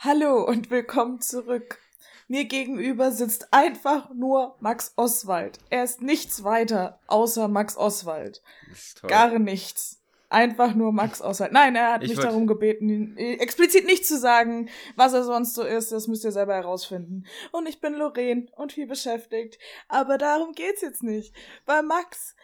Hallo und willkommen zurück. Mir gegenüber sitzt einfach nur Max Oswald. Er ist nichts weiter außer Max Oswald. Gar nichts. Einfach nur Max Oswald. Nein, er hat ich mich darum gebeten, explizit nicht zu sagen, was er sonst so ist. Das müsst ihr selber herausfinden. Und ich bin Lorraine und viel beschäftigt. Aber darum geht's jetzt nicht. Weil Max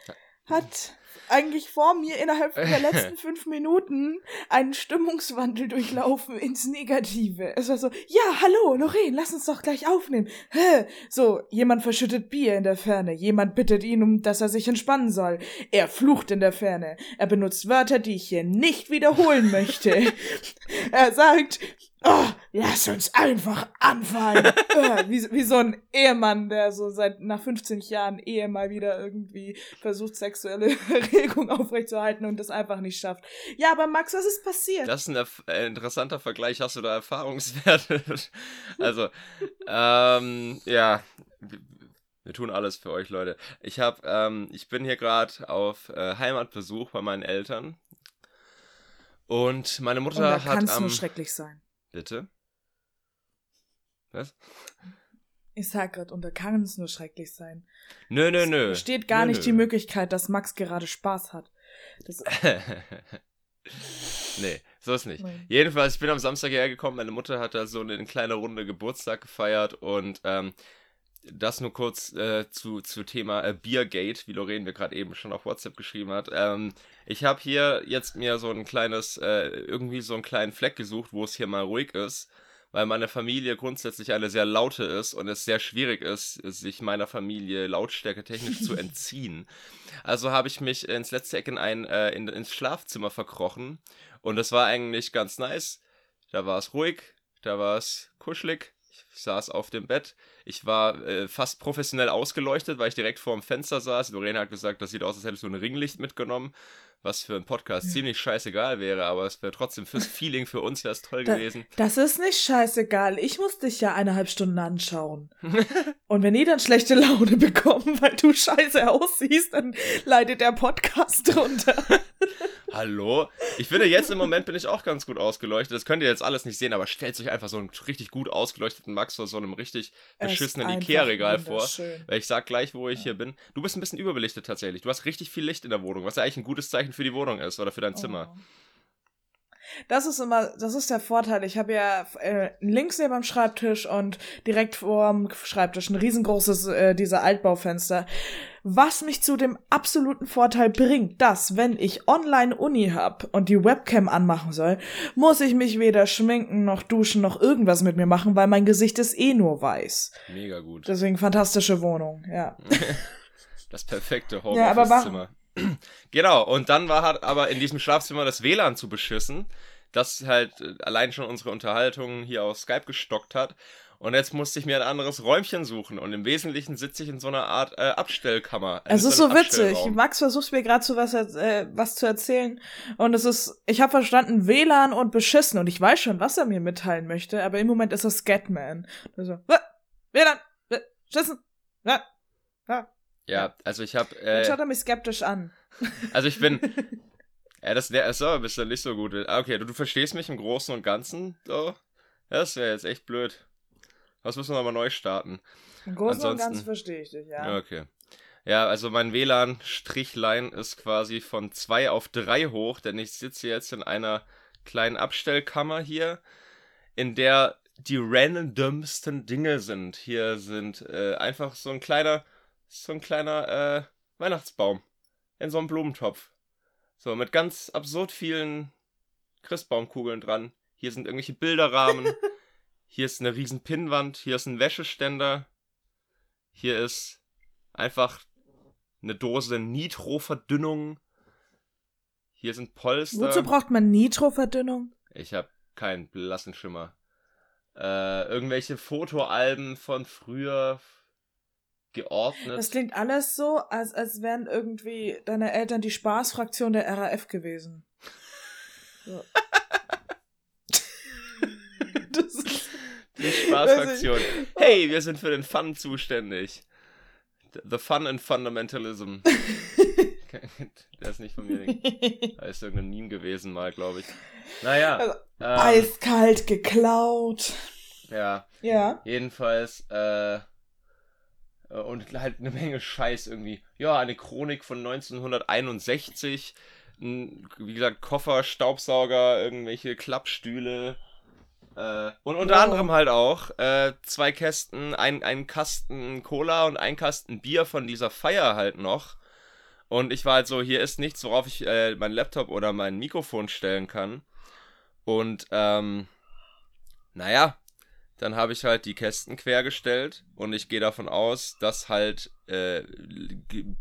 hat eigentlich vor mir innerhalb der letzten fünf Minuten einen Stimmungswandel durchlaufen ins Negative. Es war so, ja, hallo, Lorraine, lass uns doch gleich aufnehmen. Hä? So, jemand verschüttet Bier in der Ferne. Jemand bittet ihn, um dass er sich entspannen soll. Er flucht in der Ferne. Er benutzt Wörter, die ich hier nicht wiederholen möchte. er sagt, oh, lass uns einfach anfangen. Äh, wie, wie so ein Ehemann, der so seit nach 15 Jahren Ehe mal wieder irgendwie versucht, sexuelle Regung aufrechtzuerhalten und das einfach nicht schafft. Ja, aber Max, was ist passiert? Das ist ein äh, interessanter Vergleich. Hast du da Erfahrungswerte? also, ähm, ja. Wir tun alles für euch, Leute. Ich hab, ähm, ich bin hier gerade auf äh, Heimatbesuch bei meinen Eltern. Und meine Mutter und da hat. Kann es nur schrecklich sein. Bitte? Was? Ich sag grad, und da kann es nur schrecklich sein. Nö, nö, nö. Es besteht gar nö, nicht nö. die Möglichkeit, dass Max gerade Spaß hat. nee, so ist nicht. Nein. Jedenfalls, ich bin am Samstag hergekommen, meine Mutter hat da so eine kleine Runde Geburtstag gefeiert und ähm, das nur kurz äh, zu, zu Thema äh, Biergate, wie Lorraine mir gerade eben schon auf WhatsApp geschrieben hat. Ähm, ich habe hier jetzt mir so ein kleines, äh, irgendwie so einen kleinen Fleck gesucht, wo es hier mal ruhig ist, weil meine Familie grundsätzlich eine sehr laute ist und es sehr schwierig ist, sich meiner Familie lautstärke technisch zu entziehen. Also habe ich mich ins letzte Eck in ein, äh, in, ins Schlafzimmer verkrochen und das war eigentlich ganz nice. Da war es ruhig, da war es kuschelig ich saß auf dem Bett. Ich war äh, fast professionell ausgeleuchtet, weil ich direkt vor dem Fenster saß. Lorena hat gesagt, das sieht aus, als hättest du ein Ringlicht mitgenommen. Was für ein Podcast ja. ziemlich scheißegal wäre, aber es wäre trotzdem fürs Feeling für uns wäre es toll da, gewesen. Das ist nicht scheißegal. Ich muss dich ja eineinhalb Stunden anschauen. Und wenn die dann schlechte Laune bekommen, weil du scheiße aussiehst, dann leidet der Podcast drunter. Hallo? Ich finde, jetzt im Moment bin ich auch ganz gut ausgeleuchtet. Das könnt ihr jetzt alles nicht sehen, aber stellt euch einfach so einen richtig gut ausgeleuchteten Max vor so einem richtig beschissenen Ikea-Regal vor. Weil ich sag gleich, wo ich ja. hier bin. Du bist ein bisschen überbelichtet tatsächlich. Du hast richtig viel Licht in der Wohnung, was ja eigentlich ein gutes Zeichen für die Wohnung ist oder für dein Zimmer. Das ist immer, das ist der Vorteil. Ich habe ja äh, links neben dem Schreibtisch und direkt vor dem Schreibtisch ein riesengroßes, äh, diese Altbaufenster. Was mich zu dem absoluten Vorteil bringt, dass, wenn ich Online-Uni hab und die Webcam anmachen soll, muss ich mich weder schminken noch duschen noch irgendwas mit mir machen, weil mein Gesicht ist eh nur weiß. Mega gut. Deswegen fantastische Wohnung, ja. das perfekte Homeoffice-Zimmer. Ja, genau, und dann war halt aber in diesem Schlafzimmer das WLAN zu beschissen, das halt äh, allein schon unsere Unterhaltung hier auf Skype gestockt hat. Und jetzt musste ich mir ein anderes Räumchen suchen. Und im Wesentlichen sitze ich in so einer Art äh, Abstellkammer. Es ist so witzig. Max versucht mir gerade so was, äh, was zu erzählen. Und es ist, ich habe verstanden, WLAN und beschissen. Und ich weiß schon, was er mir mitteilen möchte. Aber im Moment ist er Scatman. Also, WLAN, beschissen, ja, ja. Also ich habe. Äh, Dann schaut er mich skeptisch an. Also ich bin. ja, das wäre so ein bisschen nicht so gut. Ah, okay, du, du verstehst mich im Großen und Ganzen. So. Das wäre jetzt echt blöd. Das müssen wir aber neu starten. Im Großen Ansonsten, und Ganzen verstehe ich dich, ja. Okay. Ja, also mein WLAN-Strichlein ist quasi von 2 auf 3 hoch, denn ich sitze jetzt in einer kleinen Abstellkammer hier, in der die randomsten Dinge sind. Hier sind äh, einfach so ein kleiner so ein kleiner äh, Weihnachtsbaum in so einem Blumentopf. So, mit ganz absurd vielen Christbaumkugeln dran. Hier sind irgendwelche Bilderrahmen. hier ist eine riesen Pinnwand. Hier ist ein Wäscheständer. Hier ist einfach eine Dose Nitroverdünnung. Hier sind Polster. Wozu braucht man Nitroverdünnung? Ich habe keinen blassen Schimmer. Äh, irgendwelche Fotoalben von früher, geordnet. Das klingt alles so, als, als wären irgendwie deine Eltern die Spaßfraktion der RAF gewesen. So. das ist, die Spaßfraktion. Hey, wir sind für den Fun zuständig. The Fun and Fundamentalism. der ist nicht von mir. da ist irgendein Meme gewesen mal, glaube ich. Naja. Also, ähm, eiskalt geklaut. Ja. Ja. Jedenfalls, äh, und halt eine Menge Scheiß irgendwie. Ja, eine Chronik von 1961. Ein, wie gesagt, Koffer, Staubsauger, irgendwelche Klappstühle. Äh, und unter wow. anderem halt auch äh, zwei Kästen, ein, ein Kasten Cola und ein Kasten Bier von dieser Feier halt noch. Und ich war halt so, hier ist nichts, worauf ich äh, mein Laptop oder mein Mikrofon stellen kann. Und ähm, naja, dann habe ich halt die Kästen quergestellt und ich gehe davon aus, dass halt äh,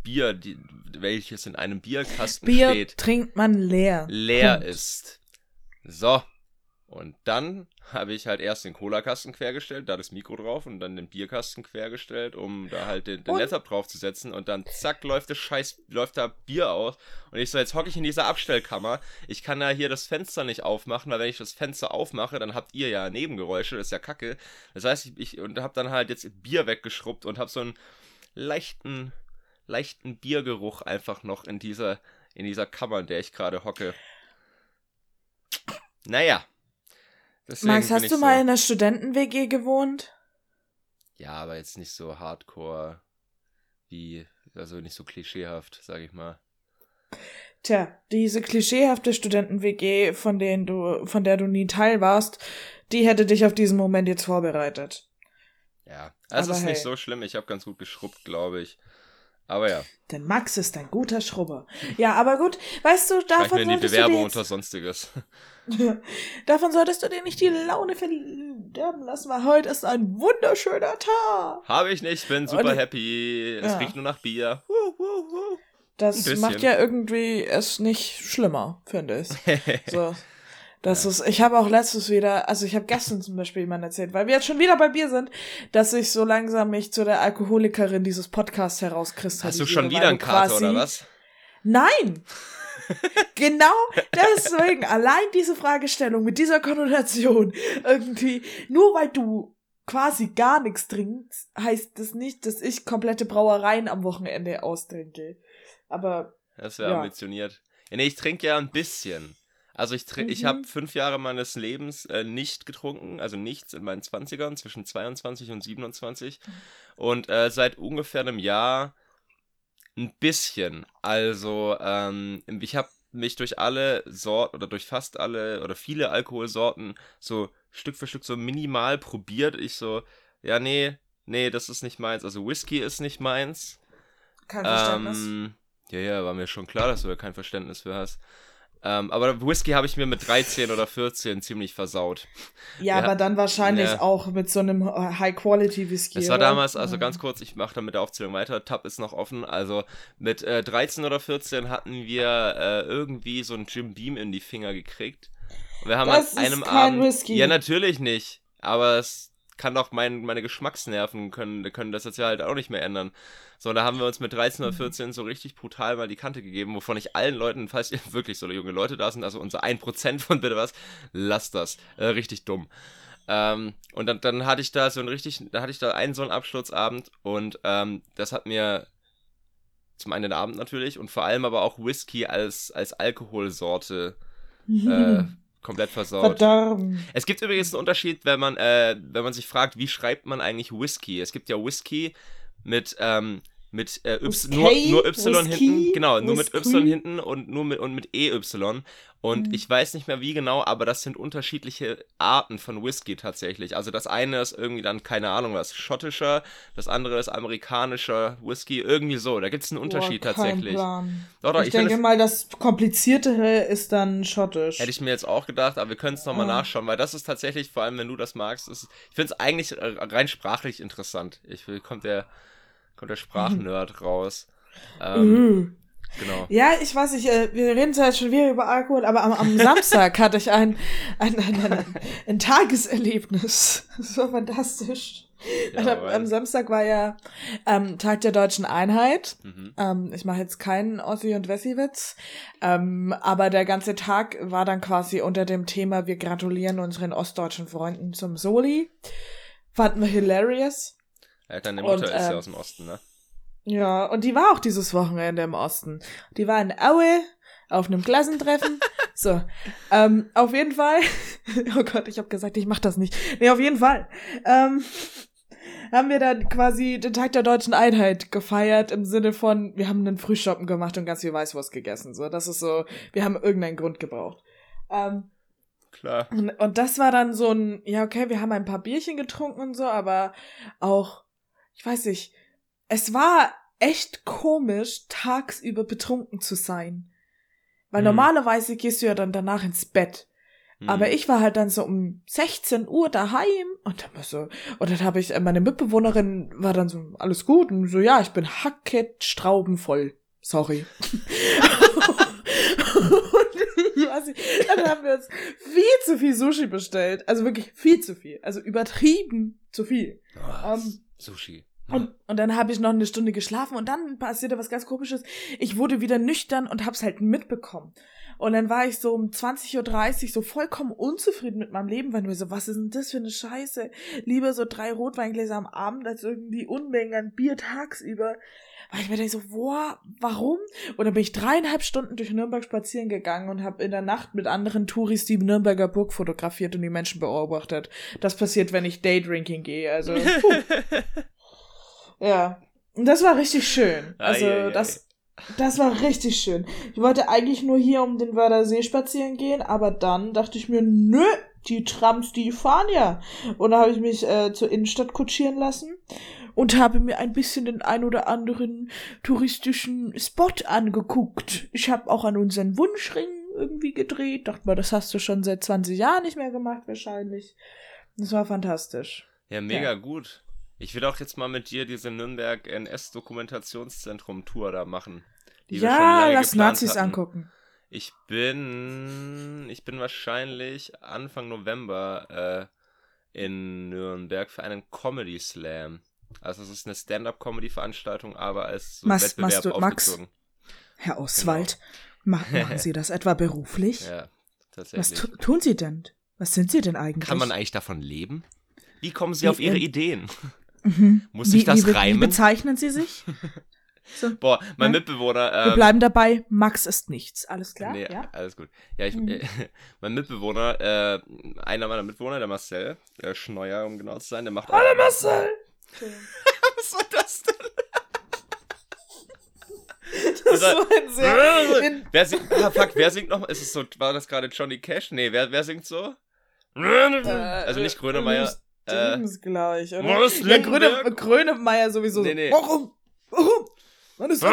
Bier, die, welches in einem Bierkasten Bier steht, trinkt man leer. Leer Punkt. ist. So, und dann habe ich halt erst den Cola-Kasten quergestellt, da das Mikro drauf und dann den Bierkasten quergestellt, um da halt den, den Laptop draufzusetzen. Und dann zack läuft das Scheiß, läuft da Bier aus. Und ich so, jetzt hocke ich in dieser Abstellkammer, ich kann da hier das Fenster nicht aufmachen, weil wenn ich das Fenster aufmache, dann habt ihr ja Nebengeräusche, das ist ja kacke. Das heißt, ich, ich und habe dann halt jetzt Bier weggeschrubbt und habe so einen leichten, leichten Biergeruch einfach noch in dieser, in dieser Kammer, in der ich gerade hocke. Naja, Deswegen Max, hast du mal so in einer Studenten-WG gewohnt? Ja, aber jetzt nicht so hardcore wie, also nicht so klischeehaft, sag ich mal. Tja, diese klischeehafte Studenten-WG, von denen du, von der du nie Teil warst, die hätte dich auf diesen Moment jetzt vorbereitet. Ja, also ist hey. nicht so schlimm. Ich habe ganz gut geschrubbt, glaube ich. Aber ja. Denn Max ist ein guter Schrubber. Ja, aber gut, weißt du, davon ich mir in die Bewerbung unter Sonstiges. davon solltest du dir nicht die Laune verderben lassen, weil heute ist ein wunderschöner Tag. Habe ich nicht, bin super Und, happy. Es ja. riecht nur nach Bier. Das macht ja irgendwie es nicht schlimmer, finde ich. So. Das ja. ist, ich habe auch letztes wieder, also ich habe gestern zum Beispiel jemand erzählt, weil wir jetzt schon wieder bei Bier sind, dass ich so langsam mich zu der Alkoholikerin dieses Podcasts herauskristallisiere. Hast du schon wieder einen Kater oder was? Nein! genau deswegen, allein diese Fragestellung mit dieser Konnotation, irgendwie, nur weil du quasi gar nichts trinkst, heißt das nicht, dass ich komplette Brauereien am Wochenende austrinke. Aber. Das wäre ja. ambitioniert. Ja, nee, ich trinke ja ein bisschen. Also ich, mhm. ich habe fünf Jahre meines Lebens äh, nicht getrunken, also nichts in meinen 20ern, zwischen 22 und 27. Mhm. Und äh, seit ungefähr einem Jahr ein bisschen. Also ähm, ich habe mich durch alle Sorten oder durch fast alle oder viele Alkoholsorten so Stück für Stück so minimal probiert. Ich so, ja, nee, nee, das ist nicht meins. Also Whisky ist nicht meins. Kein Verständnis. Ähm, ja, ja, war mir schon klar, dass du da kein Verständnis für hast. Ähm, aber Whisky habe ich mir mit 13 oder 14 ziemlich versaut. Ja, ja. aber dann wahrscheinlich ja. auch mit so einem High-Quality-Whisky. Es war damals, also ganz kurz, ich mache dann mit der Aufzählung weiter, Tab ist noch offen. Also mit äh, 13 oder 14 hatten wir äh, irgendwie so einen Jim Beam in die Finger gekriegt. Und wir haben das an einem ist kein Abend. Whisky. Ja, natürlich nicht. Aber es kann doch mein, meine Geschmacksnerven können, können das jetzt ja halt auch nicht mehr ändern. So, da haben wir uns mit 13 oder 14 so richtig brutal mal die Kante gegeben, wovon ich allen Leuten, falls ihr wirklich so junge Leute da sind, also unser 1% von bitte was, lasst das. Äh, richtig dumm. Ähm, und dann, dann hatte ich da so ein richtig, da hatte ich da einen so einen Absturzabend und ähm, das hat mir zum einen den Abend natürlich und vor allem aber auch Whisky als, als Alkoholsorte äh, komplett versaut. Verdammt. Es gibt übrigens einen Unterschied, wenn man, äh, wenn man sich fragt, wie schreibt man eigentlich Whisky? Es gibt ja Whisky mit, ähm, mit äh, y, nur, nur Y Whisky? hinten, genau, nur Whisky? mit Y hinten und nur mit und mit EY. Und mhm. ich weiß nicht mehr wie genau, aber das sind unterschiedliche Arten von Whisky tatsächlich. Also das eine ist irgendwie dann, keine Ahnung was, schottischer, das andere ist amerikanischer Whisky, irgendwie so. Da gibt es einen Unterschied Boah, tatsächlich. Plan. Doch, doch, ich, ich denke mal, das kompliziertere ist dann schottisch. Hätte ich mir jetzt auch gedacht, aber wir können es nochmal ah. nachschauen, weil das ist tatsächlich, vor allem wenn du das magst, ist, ich finde es eigentlich rein sprachlich interessant. Ich kommt der, kommt der Sprachnerd raus. Ähm, mhm. Genau. Ja, ich weiß nicht, äh, wir reden zwar jetzt schon wieder über Alkohol, aber am, am Samstag hatte ich ein, ein, ein, ein, ein Tageserlebnis. Das war fantastisch. Ja, am, am, Samstag war ja ähm, Tag der deutschen Einheit. Mhm. Ähm, ich mache jetzt keinen Ossi- und Wessi-Witz. Ähm, aber der ganze Tag war dann quasi unter dem Thema, wir gratulieren unseren ostdeutschen Freunden zum Soli. Fanden wir hilarious. Ja, deine Mutter und, ist ja ähm, aus dem Osten, ne? Ja, und die war auch dieses Wochenende im Osten. Die war in Aue auf einem Klassentreffen. so, ähm, auf jeden Fall. oh Gott, ich habe gesagt, ich mach das nicht. Nee, auf jeden Fall. Ähm, haben wir dann quasi den Tag der deutschen Einheit gefeiert im Sinne von, wir haben einen Frühschoppen gemacht und ganz viel Weißwurst gegessen. So, das ist so, wir haben irgendeinen Grund gebraucht. Ähm, Klar. Und, und das war dann so ein, ja, okay, wir haben ein paar Bierchen getrunken und so, aber auch, ich weiß nicht, es war echt komisch, tagsüber betrunken zu sein. Weil hm. normalerweise gehst du ja dann danach ins Bett. Hm. Aber ich war halt dann so um 16 Uhr daheim und dann so, und dann habe ich, äh, meine Mitbewohnerin war dann so, alles gut und so, ja, ich bin hacket straubenvoll. Sorry. ich. Dann haben wir uns viel zu viel Sushi bestellt. Also wirklich viel zu viel. Also übertrieben zu viel. Oh, um, Sushi. Und, und dann habe ich noch eine Stunde geschlafen und dann passierte was ganz komisches. Ich wurde wieder nüchtern und hab's halt mitbekommen. Und dann war ich so um 20.30 Uhr so vollkommen unzufrieden mit meinem Leben, weil mir so, was ist denn das für eine Scheiße? Lieber so drei Rotweingläser am Abend als irgendwie Unmengen an Bier tagsüber. Weil ich mir denke so, boah, warum? Und dann bin ich dreieinhalb Stunden durch Nürnberg spazieren gegangen und habe in der Nacht mit anderen Touris die Nürnberger Burg fotografiert und die Menschen beobachtet. Das passiert, wenn ich Daydrinking gehe. Also, ja. Und das war richtig schön. Also, ai, das, das war richtig schön. Ich wollte eigentlich nur hier um den Wörder See spazieren gehen, aber dann dachte ich mir, nö, die Trams, die fahren ja. Und da habe ich mich äh, zur Innenstadt kutschieren lassen und habe mir ein bisschen den ein oder anderen touristischen Spot angeguckt. Ich habe auch an unseren Wunschring irgendwie gedreht. Dachte mal, das hast du schon seit 20 Jahren nicht mehr gemacht, wahrscheinlich. Das war fantastisch. Ja, mega ja. gut. Ich will auch jetzt mal mit dir diese Nürnberg NS-Dokumentationszentrum-Tour da machen. ja, lass Nazis hatten. angucken. Ich bin, ich bin wahrscheinlich Anfang November äh, in Nürnberg für einen Comedy Slam. Also es ist eine Stand-up-Comedy-Veranstaltung, aber als so Mas, Wettbewerb du, Max, Herr Oswald, genau. machen Sie das etwa beruflich? Ja, tatsächlich. Was tun Sie denn? Was sind Sie denn eigentlich? Kann man eigentlich davon leben? Wie kommen Sie wie, auf Ihre äh, Ideen? Mhm. Muss ich das wie, reimen? Wie bezeichnen Sie sich? So, Boah, mein ja? Mitbewohner. Ähm, Wir bleiben dabei, Max ist nichts. Alles klar? Nee, ja? alles gut. Ja, ich, mhm. äh, mein Mitbewohner, äh, einer meiner Mitbewohner, der Marcel, der Schneuer, um genau zu sein, der macht. Hallo Marcel! Was war das denn? Das war ein sehr. wer singt, ah, fuck, wer singt nochmal? Ist es so, war das gerade Johnny Cash? Nee, wer, wer singt so? Äh, also nicht Grönemeyer. Stimmt, äh, gleich, oder? Was, ja, Gröne, Grönemeyer sowieso. Nee, nee. Warum? Warum? Man ist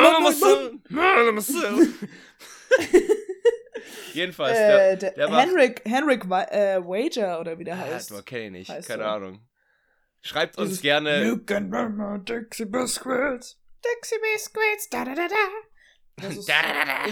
Jedenfalls, der, äh, der, der Henrik, Henrik äh, Wager oder wie der ah, heißt. Ah, kenne ich nicht, keine so. Ahnung. Schreibt uns Dieses gerne. You can remember Dixie Biscuits. Dixie Biscuits, da da da da. Das, da, da, da, da.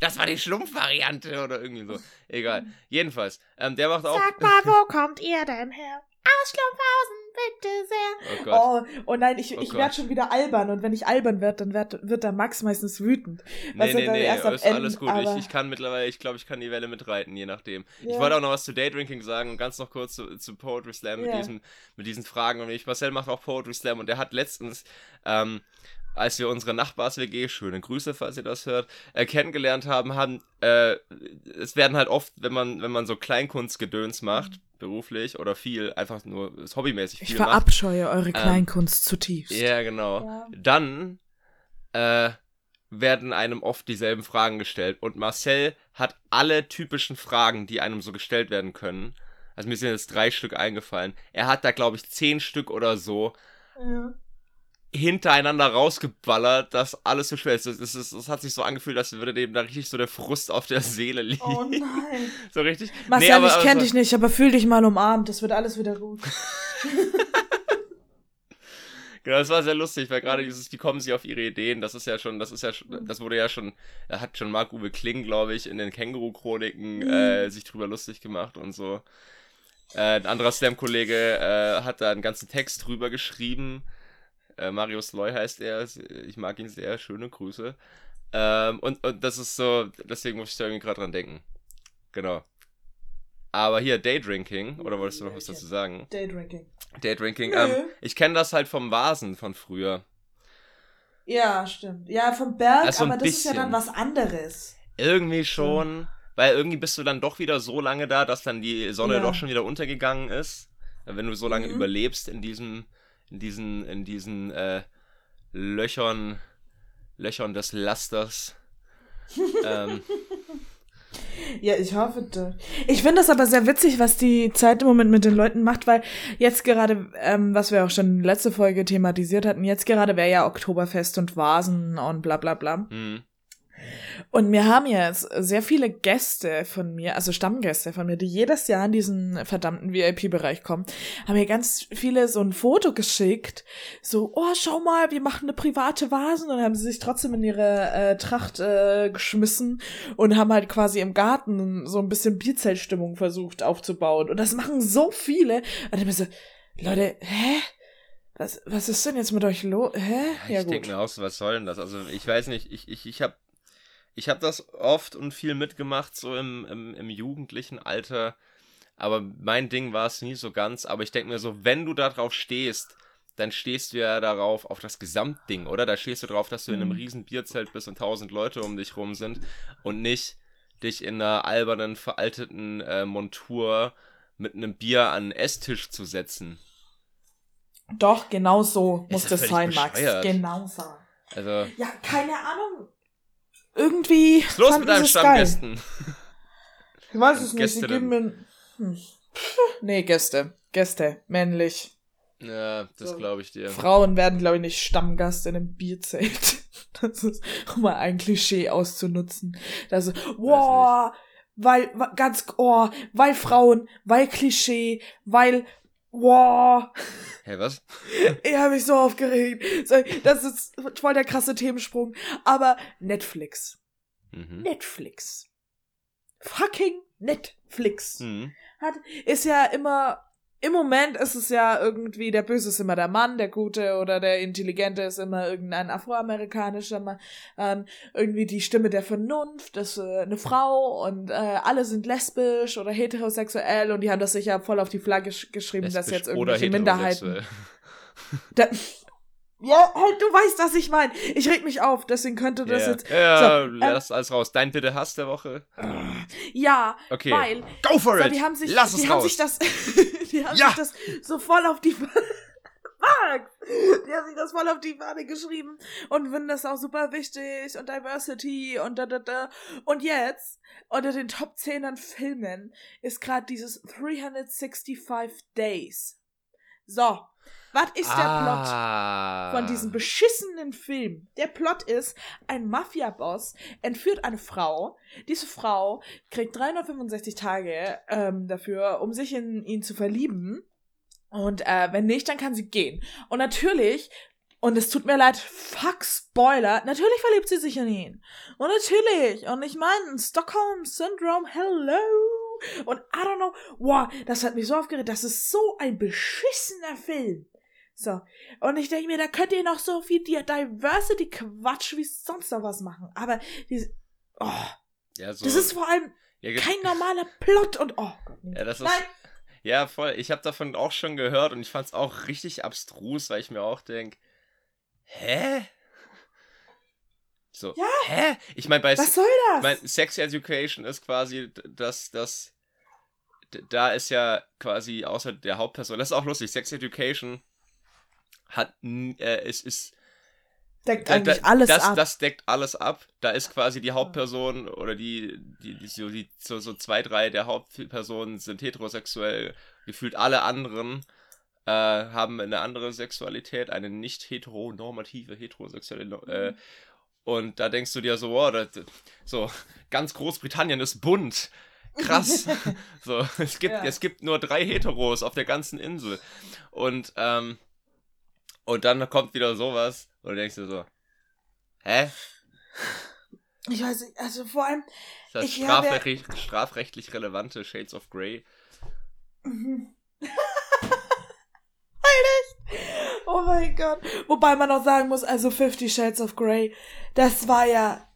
das war die Schlumpfvariante oder irgendwie so. Egal. Jedenfalls, ähm, der macht auch. Sag mal, wo kommt ihr denn her? Aus Schlumpfhausen, bitte sehr. Oh Gott. Oh, oh nein, ich, oh ich werde schon wieder albern und wenn ich albern werde, dann wird, wird der Max meistens wütend. Nee, nee, nee, ist Ende, alles gut. Ich, ich kann mittlerweile, ich glaube, ich kann die Welle mitreiten, je nachdem. Ja. Ich wollte auch noch was zu Daydrinking sagen und ganz noch kurz zu, zu Poetry Slam mit, ja. diesen, mit diesen Fragen. Und ich, Marcel macht auch Poetry Slam und der hat letztens ähm, als wir unsere Nachbars-WG, schöne Grüße, falls ihr das hört, äh, kennengelernt haben, haben, äh, es werden halt oft, wenn man, wenn man so Kleinkunstgedöns macht, mhm. beruflich oder viel, einfach nur hobbymäßig viel Ich verabscheue macht, eure ähm, Kleinkunst ähm, zutiefst. Ja, genau. Ja. Dann, äh, werden einem oft dieselben Fragen gestellt. Und Marcel hat alle typischen Fragen, die einem so gestellt werden können. Also mir sind jetzt drei Stück eingefallen. Er hat da, glaube ich, zehn Stück oder so. Ja hintereinander rausgeballert, dass alles so schwer ist. Das, das, das, hat sich so angefühlt, als würde dem da richtig so der Frust auf der Seele liegen. Oh nein. so richtig. Marcel, nee, aber, ich kenne so dich nicht, aber fühl dich mal umarmt. Das wird alles wieder gut. genau, das war sehr lustig, weil gerade dieses, wie kommen sie auf ihre Ideen, das ist ja schon, das ist ja schon, das wurde ja schon, da hat schon Marc-Uwe Kling, glaube ich, in den Känguru-Chroniken mhm. äh, sich drüber lustig gemacht und so. Äh, ein anderer Slam-Kollege äh, hat da einen ganzen Text drüber geschrieben, äh, Marius Loy heißt er. Ich mag ihn sehr. Schöne Grüße. Ähm, und, und das ist so, deswegen muss ich da irgendwie gerade dran denken. Genau. Aber hier, Daydrinking, oder wolltest du noch was dazu sagen? Daydrinking. Daydrinking, ähm, ich kenne das halt vom Vasen von früher. Ja, stimmt. Ja, vom Berg, also aber das ist ja dann was anderes. Irgendwie schon, weil irgendwie bist du dann doch wieder so lange da, dass dann die Sonne ja. doch schon wieder untergegangen ist. Wenn du so lange mhm. überlebst in diesem, in diesen, in diesen äh, Löchern, Löchern des Lasters. ähm, ja, ich hoffe. Ich finde das aber sehr witzig, was die Zeit im Moment mit den Leuten macht, weil jetzt gerade, ähm, was wir auch schon letzte Folge thematisiert hatten, jetzt gerade wäre ja Oktoberfest und Vasen und bla bla bla. Mhm. Und wir haben jetzt sehr viele Gäste von mir, also Stammgäste von mir, die jedes Jahr in diesen verdammten VIP-Bereich kommen, haben mir ganz viele so ein Foto geschickt, so, oh, schau mal, wir machen eine private Vasen und haben sie sich trotzdem in ihre äh, Tracht äh, geschmissen und haben halt quasi im Garten so ein bisschen Bierzeltstimmung versucht aufzubauen. Und das machen so viele. Und dann bin ich so, Leute, hä? Was, was ist denn jetzt mit euch los? Hä? Ja, ich denke mir auch so, was soll denn das? Also ich weiß nicht, ich, ich, ich habe ich habe das oft und viel mitgemacht, so im, im, im jugendlichen Alter. Aber mein Ding war es nie so ganz. Aber ich denke mir so, wenn du da drauf stehst, dann stehst du ja darauf, auf das Gesamtding, oder? Da stehst du drauf, dass du in einem mhm. riesen Bierzelt bist und tausend Leute um dich rum sind und nicht dich in einer albernen, veralteten äh, Montur mit einem Bier an den Esstisch zu setzen. Doch, genau so muss das sein, Max. Genau so. Also, ja, keine Ahnung irgendwie. Was ist los mit deinen Stammgästen? Geil. Ich weiß es nicht. Sie geben mir. Hm. Nee, Gäste. Gäste. Männlich. Ja, das so. glaube ich dir. Frauen werden, glaube ich, nicht Stammgast in einem Bierzelt. Das ist, um mal ein Klischee auszunutzen. Das ist, wow, weil, ganz, oh, weil Frauen, weil Klischee, weil, wow. Hey, was? Ich habe mich so aufgeregt. Das ist voll der krasse Themensprung. Aber Netflix. Mhm. Netflix. Fucking Netflix. Mhm. Hat, ist ja immer im Moment ist es ja irgendwie, der Böse ist immer der Mann, der Gute oder der Intelligente ist immer irgendein afroamerikanischer Mann. Ähm, irgendwie die Stimme der Vernunft ist äh, eine Frau und äh, alle sind lesbisch oder heterosexuell und die haben das sicher voll auf die Flagge geschrieben, lesbisch dass jetzt irgendwelche Minderheiten. Da, ja, halt, du weißt, was ich meine. Ich reg mich auf, deswegen könnte das yeah. jetzt. Ja, so, lass ähm, alles raus. Dein Bitte Hass der Woche. Ja, okay. weil. Go for so, it! Die haben sich, lass es die raus. Haben sich das, die haben ja. sich das so voll auf die. Fuck! Die haben sich das voll auf die Fahne geschrieben und finden das auch super wichtig und Diversity und da da da. Und jetzt, unter den Top 10 an Filmen, ist gerade dieses 365 Days. So, was ist der ah. Plot von diesem beschissenen Film? Der Plot ist, ein Mafia-Boss entführt eine Frau. Diese Frau kriegt 365 Tage ähm, dafür, um sich in ihn zu verlieben. Und äh, wenn nicht, dann kann sie gehen. Und natürlich und es tut mir leid, fuck Spoiler. Natürlich verliebt sie sich in ihn. Und natürlich. Und ich meine, Stockholm Syndrome, hello. Und I don't know. Wow, das hat mich so aufgeregt. Das ist so ein beschissener Film. So. Und ich denke mir, da könnt ihr noch so viel Diversity-Quatsch wie sonst noch was machen. Aber diese, oh, ja, so, das ist vor allem ja, kein normaler Plot und oh Gott. Ja, das Nein. ist. Ja, voll. Ich habe davon auch schon gehört und ich fand es auch richtig abstrus, weil ich mir auch denke, hä? So, ja? hä? Ich meine, bei Was soll das? Mein, Sex Education ist quasi das, das, da ist ja quasi außer der Hauptperson, das ist auch lustig, Sex Education hat, äh, es ist, deckt da, eigentlich alles das, ab. Das deckt alles ab. Da ist quasi die Hauptperson oder die, die, die, so, die so, so zwei, drei der Hauptpersonen sind heterosexuell. Gefühlt alle anderen äh, haben eine andere Sexualität, eine nicht heteronormative heterosexuelle. Äh, und da denkst du dir so, oh, das, so ganz Großbritannien ist bunt. Krass. so, es gibt, ja. es gibt nur drei Heteros auf der ganzen Insel. Und ähm, und dann kommt wieder sowas und du denkst dir so, hä? Ich weiß nicht, also vor allem. Ist das strafrechtlich, ja... strafrechtlich relevante Shades of Grey? Mhm. oh mein Gott. Wobei man auch sagen muss, also Fifty Shades of Grey, das war ja.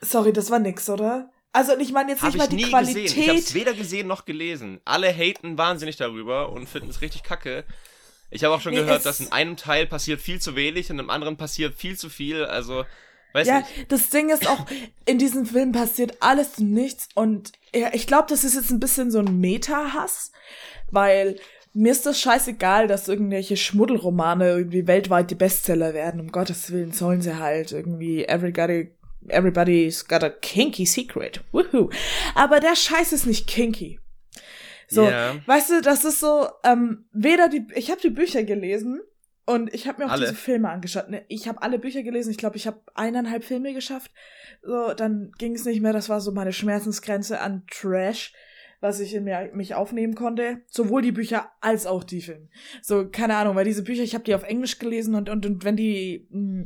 Sorry, das war nix, oder? Also ich meine jetzt nicht mal die Qualität. Gesehen. Ich hab's weder gesehen noch gelesen. Alle haten wahnsinnig darüber und finden es richtig kacke. Ich habe auch schon nee, gehört, dass in einem Teil passiert viel zu wenig und im anderen passiert viel zu viel. Also, weiß ja, nicht. das Ding ist auch, in diesem Film passiert alles nichts und ja, ich glaube, das ist jetzt ein bisschen so ein Meta-Hass, weil mir ist das scheißegal, dass irgendwelche Schmuddelromane irgendwie weltweit die Bestseller werden. Um Gottes Willen sollen sie halt irgendwie everybody, everybody's got a kinky secret. Woohoo. Aber der Scheiß ist nicht kinky. So, yeah. weißt du, das ist so, ähm, weder die, ich habe die Bücher gelesen und ich habe mir auch alle. diese Filme angeschaut. Ne, ich habe alle Bücher gelesen. Ich glaube, ich habe eineinhalb Filme geschafft. So, dann ging es nicht mehr. Das war so meine Schmerzensgrenze an Trash was ich in mir, mich aufnehmen konnte. Sowohl die Bücher als auch die Filme. So, keine Ahnung, weil diese Bücher, ich habe die auf Englisch gelesen und, und, und wenn die mh,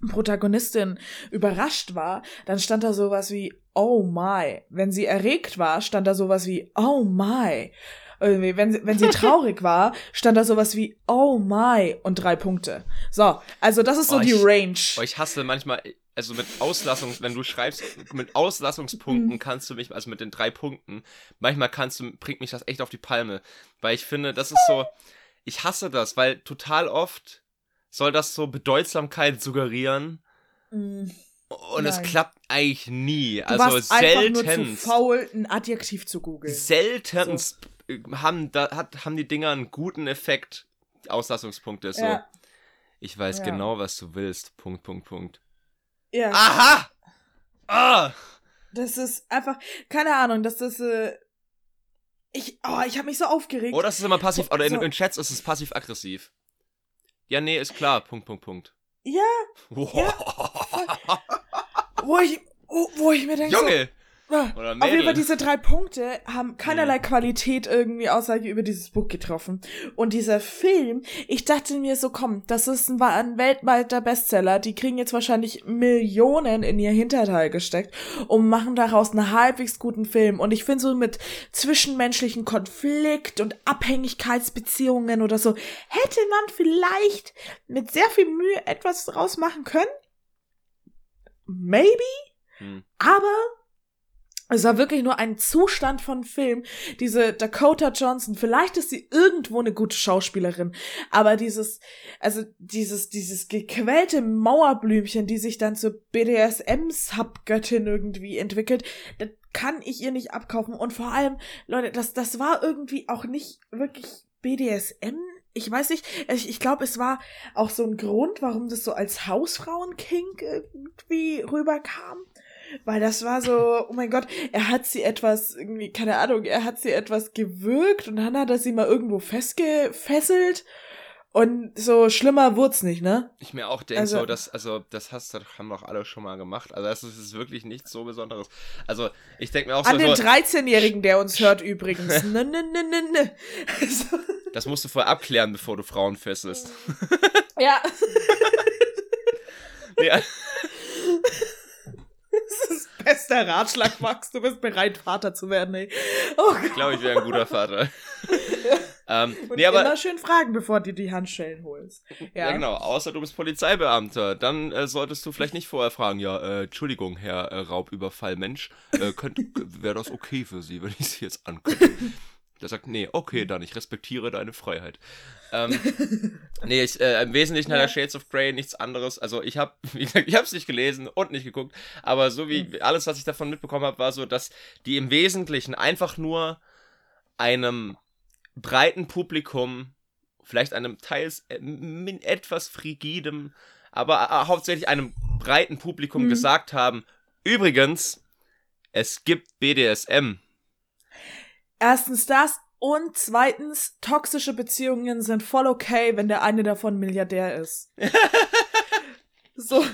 hm, Protagonistin überrascht war, dann stand da sowas wie, oh my. Wenn sie erregt war, stand da sowas wie, oh my. Irgendwie, wenn, wenn sie traurig war, stand da sowas wie, oh my und drei Punkte. So, also das ist so oh, die Range. Oh, ich hasse manchmal, also mit Auslassungs, wenn du schreibst, mit Auslassungspunkten mhm. kannst du mich, also mit den drei Punkten, manchmal kannst du, bringt mich das echt auf die Palme. Weil ich finde, das ist so, ich hasse das, weil total oft soll das so Bedeutsamkeit suggerieren. Mhm. Und es klappt eigentlich nie. Du also warst selten. Einfach nur zu faul, ein Adjektiv zu googeln. Selten so. haben, da, hat, haben die Dinger einen guten Effekt. Auslassungspunkte. So. Ja. Ich weiß ja. genau, was du willst. Punkt, Punkt, Punkt. Ja. Aha! Ah! Das ist einfach, keine Ahnung, dass das, äh, ich, oh, ich habe mich so aufgeregt. Oder ist es immer passiv, oder in, so. in Chats ist es passiv-aggressiv. Ja, nee, ist klar, Punkt, Punkt, Punkt. Ja. Wow. ja wo ich, wo, wo ich mir denke, Junge! So, oder Auf jeden Fall, diese drei Punkte haben keinerlei mhm. Qualität irgendwie Aussage über dieses Buch getroffen. Und dieser Film, ich dachte mir so, komm, das ist ein, ein weltweiter Bestseller. Die kriegen jetzt wahrscheinlich Millionen in ihr Hinterteil gesteckt und machen daraus einen halbwegs guten Film. Und ich finde so mit zwischenmenschlichen Konflikt und Abhängigkeitsbeziehungen oder so, hätte man vielleicht mit sehr viel Mühe etwas draus machen können. Maybe. Hm. Aber es war wirklich nur ein Zustand von Film. Diese Dakota Johnson, vielleicht ist sie irgendwo eine gute Schauspielerin, aber dieses, also dieses, dieses gequälte Mauerblümchen, die sich dann zur BDSM-Subgöttin irgendwie entwickelt, das kann ich ihr nicht abkaufen. Und vor allem, Leute, das, das war irgendwie auch nicht wirklich BDSM ich weiß nicht, ich, ich glaube, es war auch so ein Grund, warum das so als Hausfrauen-Kink irgendwie rüberkam. Weil das war so, oh mein Gott, er hat sie etwas, irgendwie, keine Ahnung, er hat sie etwas gewürgt und dann hat er sie mal irgendwo festgefesselt. Und so schlimmer wurd's nicht, ne? Ich mir auch denke, also, so, dass, also, das hast, das haben doch alle schon mal gemacht. Also, das ist wirklich nichts so Besonderes. Also, ich denke mir auch an so. An den 13-Jährigen, der uns hört übrigens. ne, ne, ne, ne, ne. Also. Das musst du vorher abklären, bevor du Frauen fesselst. Ja. ja. Das ist bester Ratschlag, Max. Du bist bereit, Vater zu werden, ey. Oh ich glaube, ich wäre ein guter Vater. ähm, Und nee, aber, immer schön fragen, bevor du die Handschellen holst. Ja, ja genau. Außer du bist Polizeibeamter. Dann äh, solltest du vielleicht nicht vorher fragen, ja, äh, Entschuldigung, Herr äh, Raubüberfallmensch, äh, wäre das okay für Sie, wenn ich Sie jetzt ankündige? Der sagt, nee, okay, dann, ich respektiere deine Freiheit. Ähm, nee, ich, äh, im Wesentlichen ja. hat er Shades of Grey nichts anderes. Also ich habe, ich habe es nicht gelesen und nicht geguckt, aber so wie mhm. alles, was ich davon mitbekommen habe, war so, dass die im Wesentlichen einfach nur einem breiten Publikum, vielleicht einem teils äh, etwas frigidem, aber äh, hauptsächlich einem breiten Publikum mhm. gesagt haben, übrigens, es gibt BDSM. Erstens das und zweitens, toxische Beziehungen sind voll okay, wenn der eine davon Milliardär ist. so.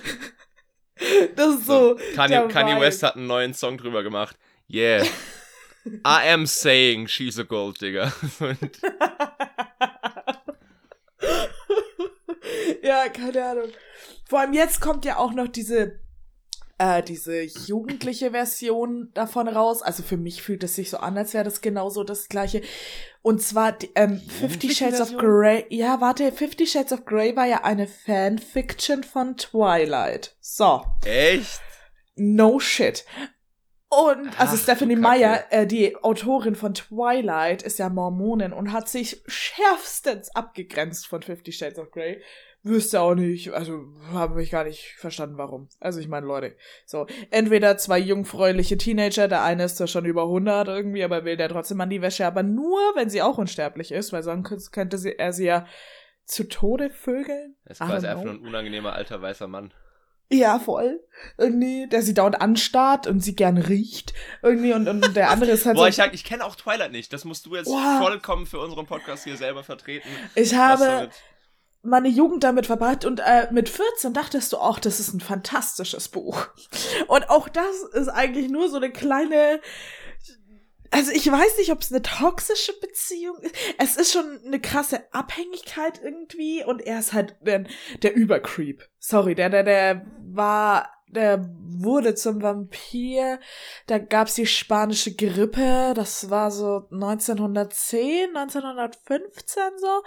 Das ist so. so Kanye, Kanye West hat einen neuen Song drüber gemacht. Yeah. I am saying she's a gold digger. ja, keine Ahnung. Vor allem jetzt kommt ja auch noch diese äh, diese jugendliche Version davon raus. Also für mich fühlt es sich so an, als wäre das genauso das gleiche. Und zwar ähm, Fifty Shades Version? of Grey. Ja, warte, Fifty Shades of Grey war ja eine Fanfiction von Twilight. So. Echt? No shit. Und also Ach, Stephanie Meyer, äh, die Autorin von Twilight, ist ja Mormonin und hat sich schärfstens abgegrenzt von Fifty Shades of Grey. Wüsste auch nicht, also habe ich gar nicht verstanden, warum. Also ich meine, Leute, so, entweder zwei jungfräuliche Teenager, der eine ist zwar schon über 100 irgendwie, aber will der trotzdem an die Wäsche, aber nur, wenn sie auch unsterblich ist, weil sonst könnte sie, er sie ja zu Tode vögeln. Er ist quasi einfach nur ein unangenehmer alter weißer Mann. Ja, voll. Irgendwie, der sie dauernd anstarrt und sie gern riecht. Irgendwie und, und der andere ist halt Boah, so. ich, ich kenne auch Twilight nicht. Das musst du jetzt Boah. vollkommen für unseren Podcast hier selber vertreten. Ich habe meine Jugend damit verbracht und äh, mit 14 dachtest du auch, das ist ein fantastisches Buch. Und auch das ist eigentlich nur so eine kleine also ich weiß nicht, ob es eine toxische Beziehung ist. Es ist schon eine krasse Abhängigkeit irgendwie und er ist halt der, der Übercreep. Sorry, der, der, der war, der wurde zum Vampir. Da gab's die spanische Grippe. Das war so 1910, 1915 so.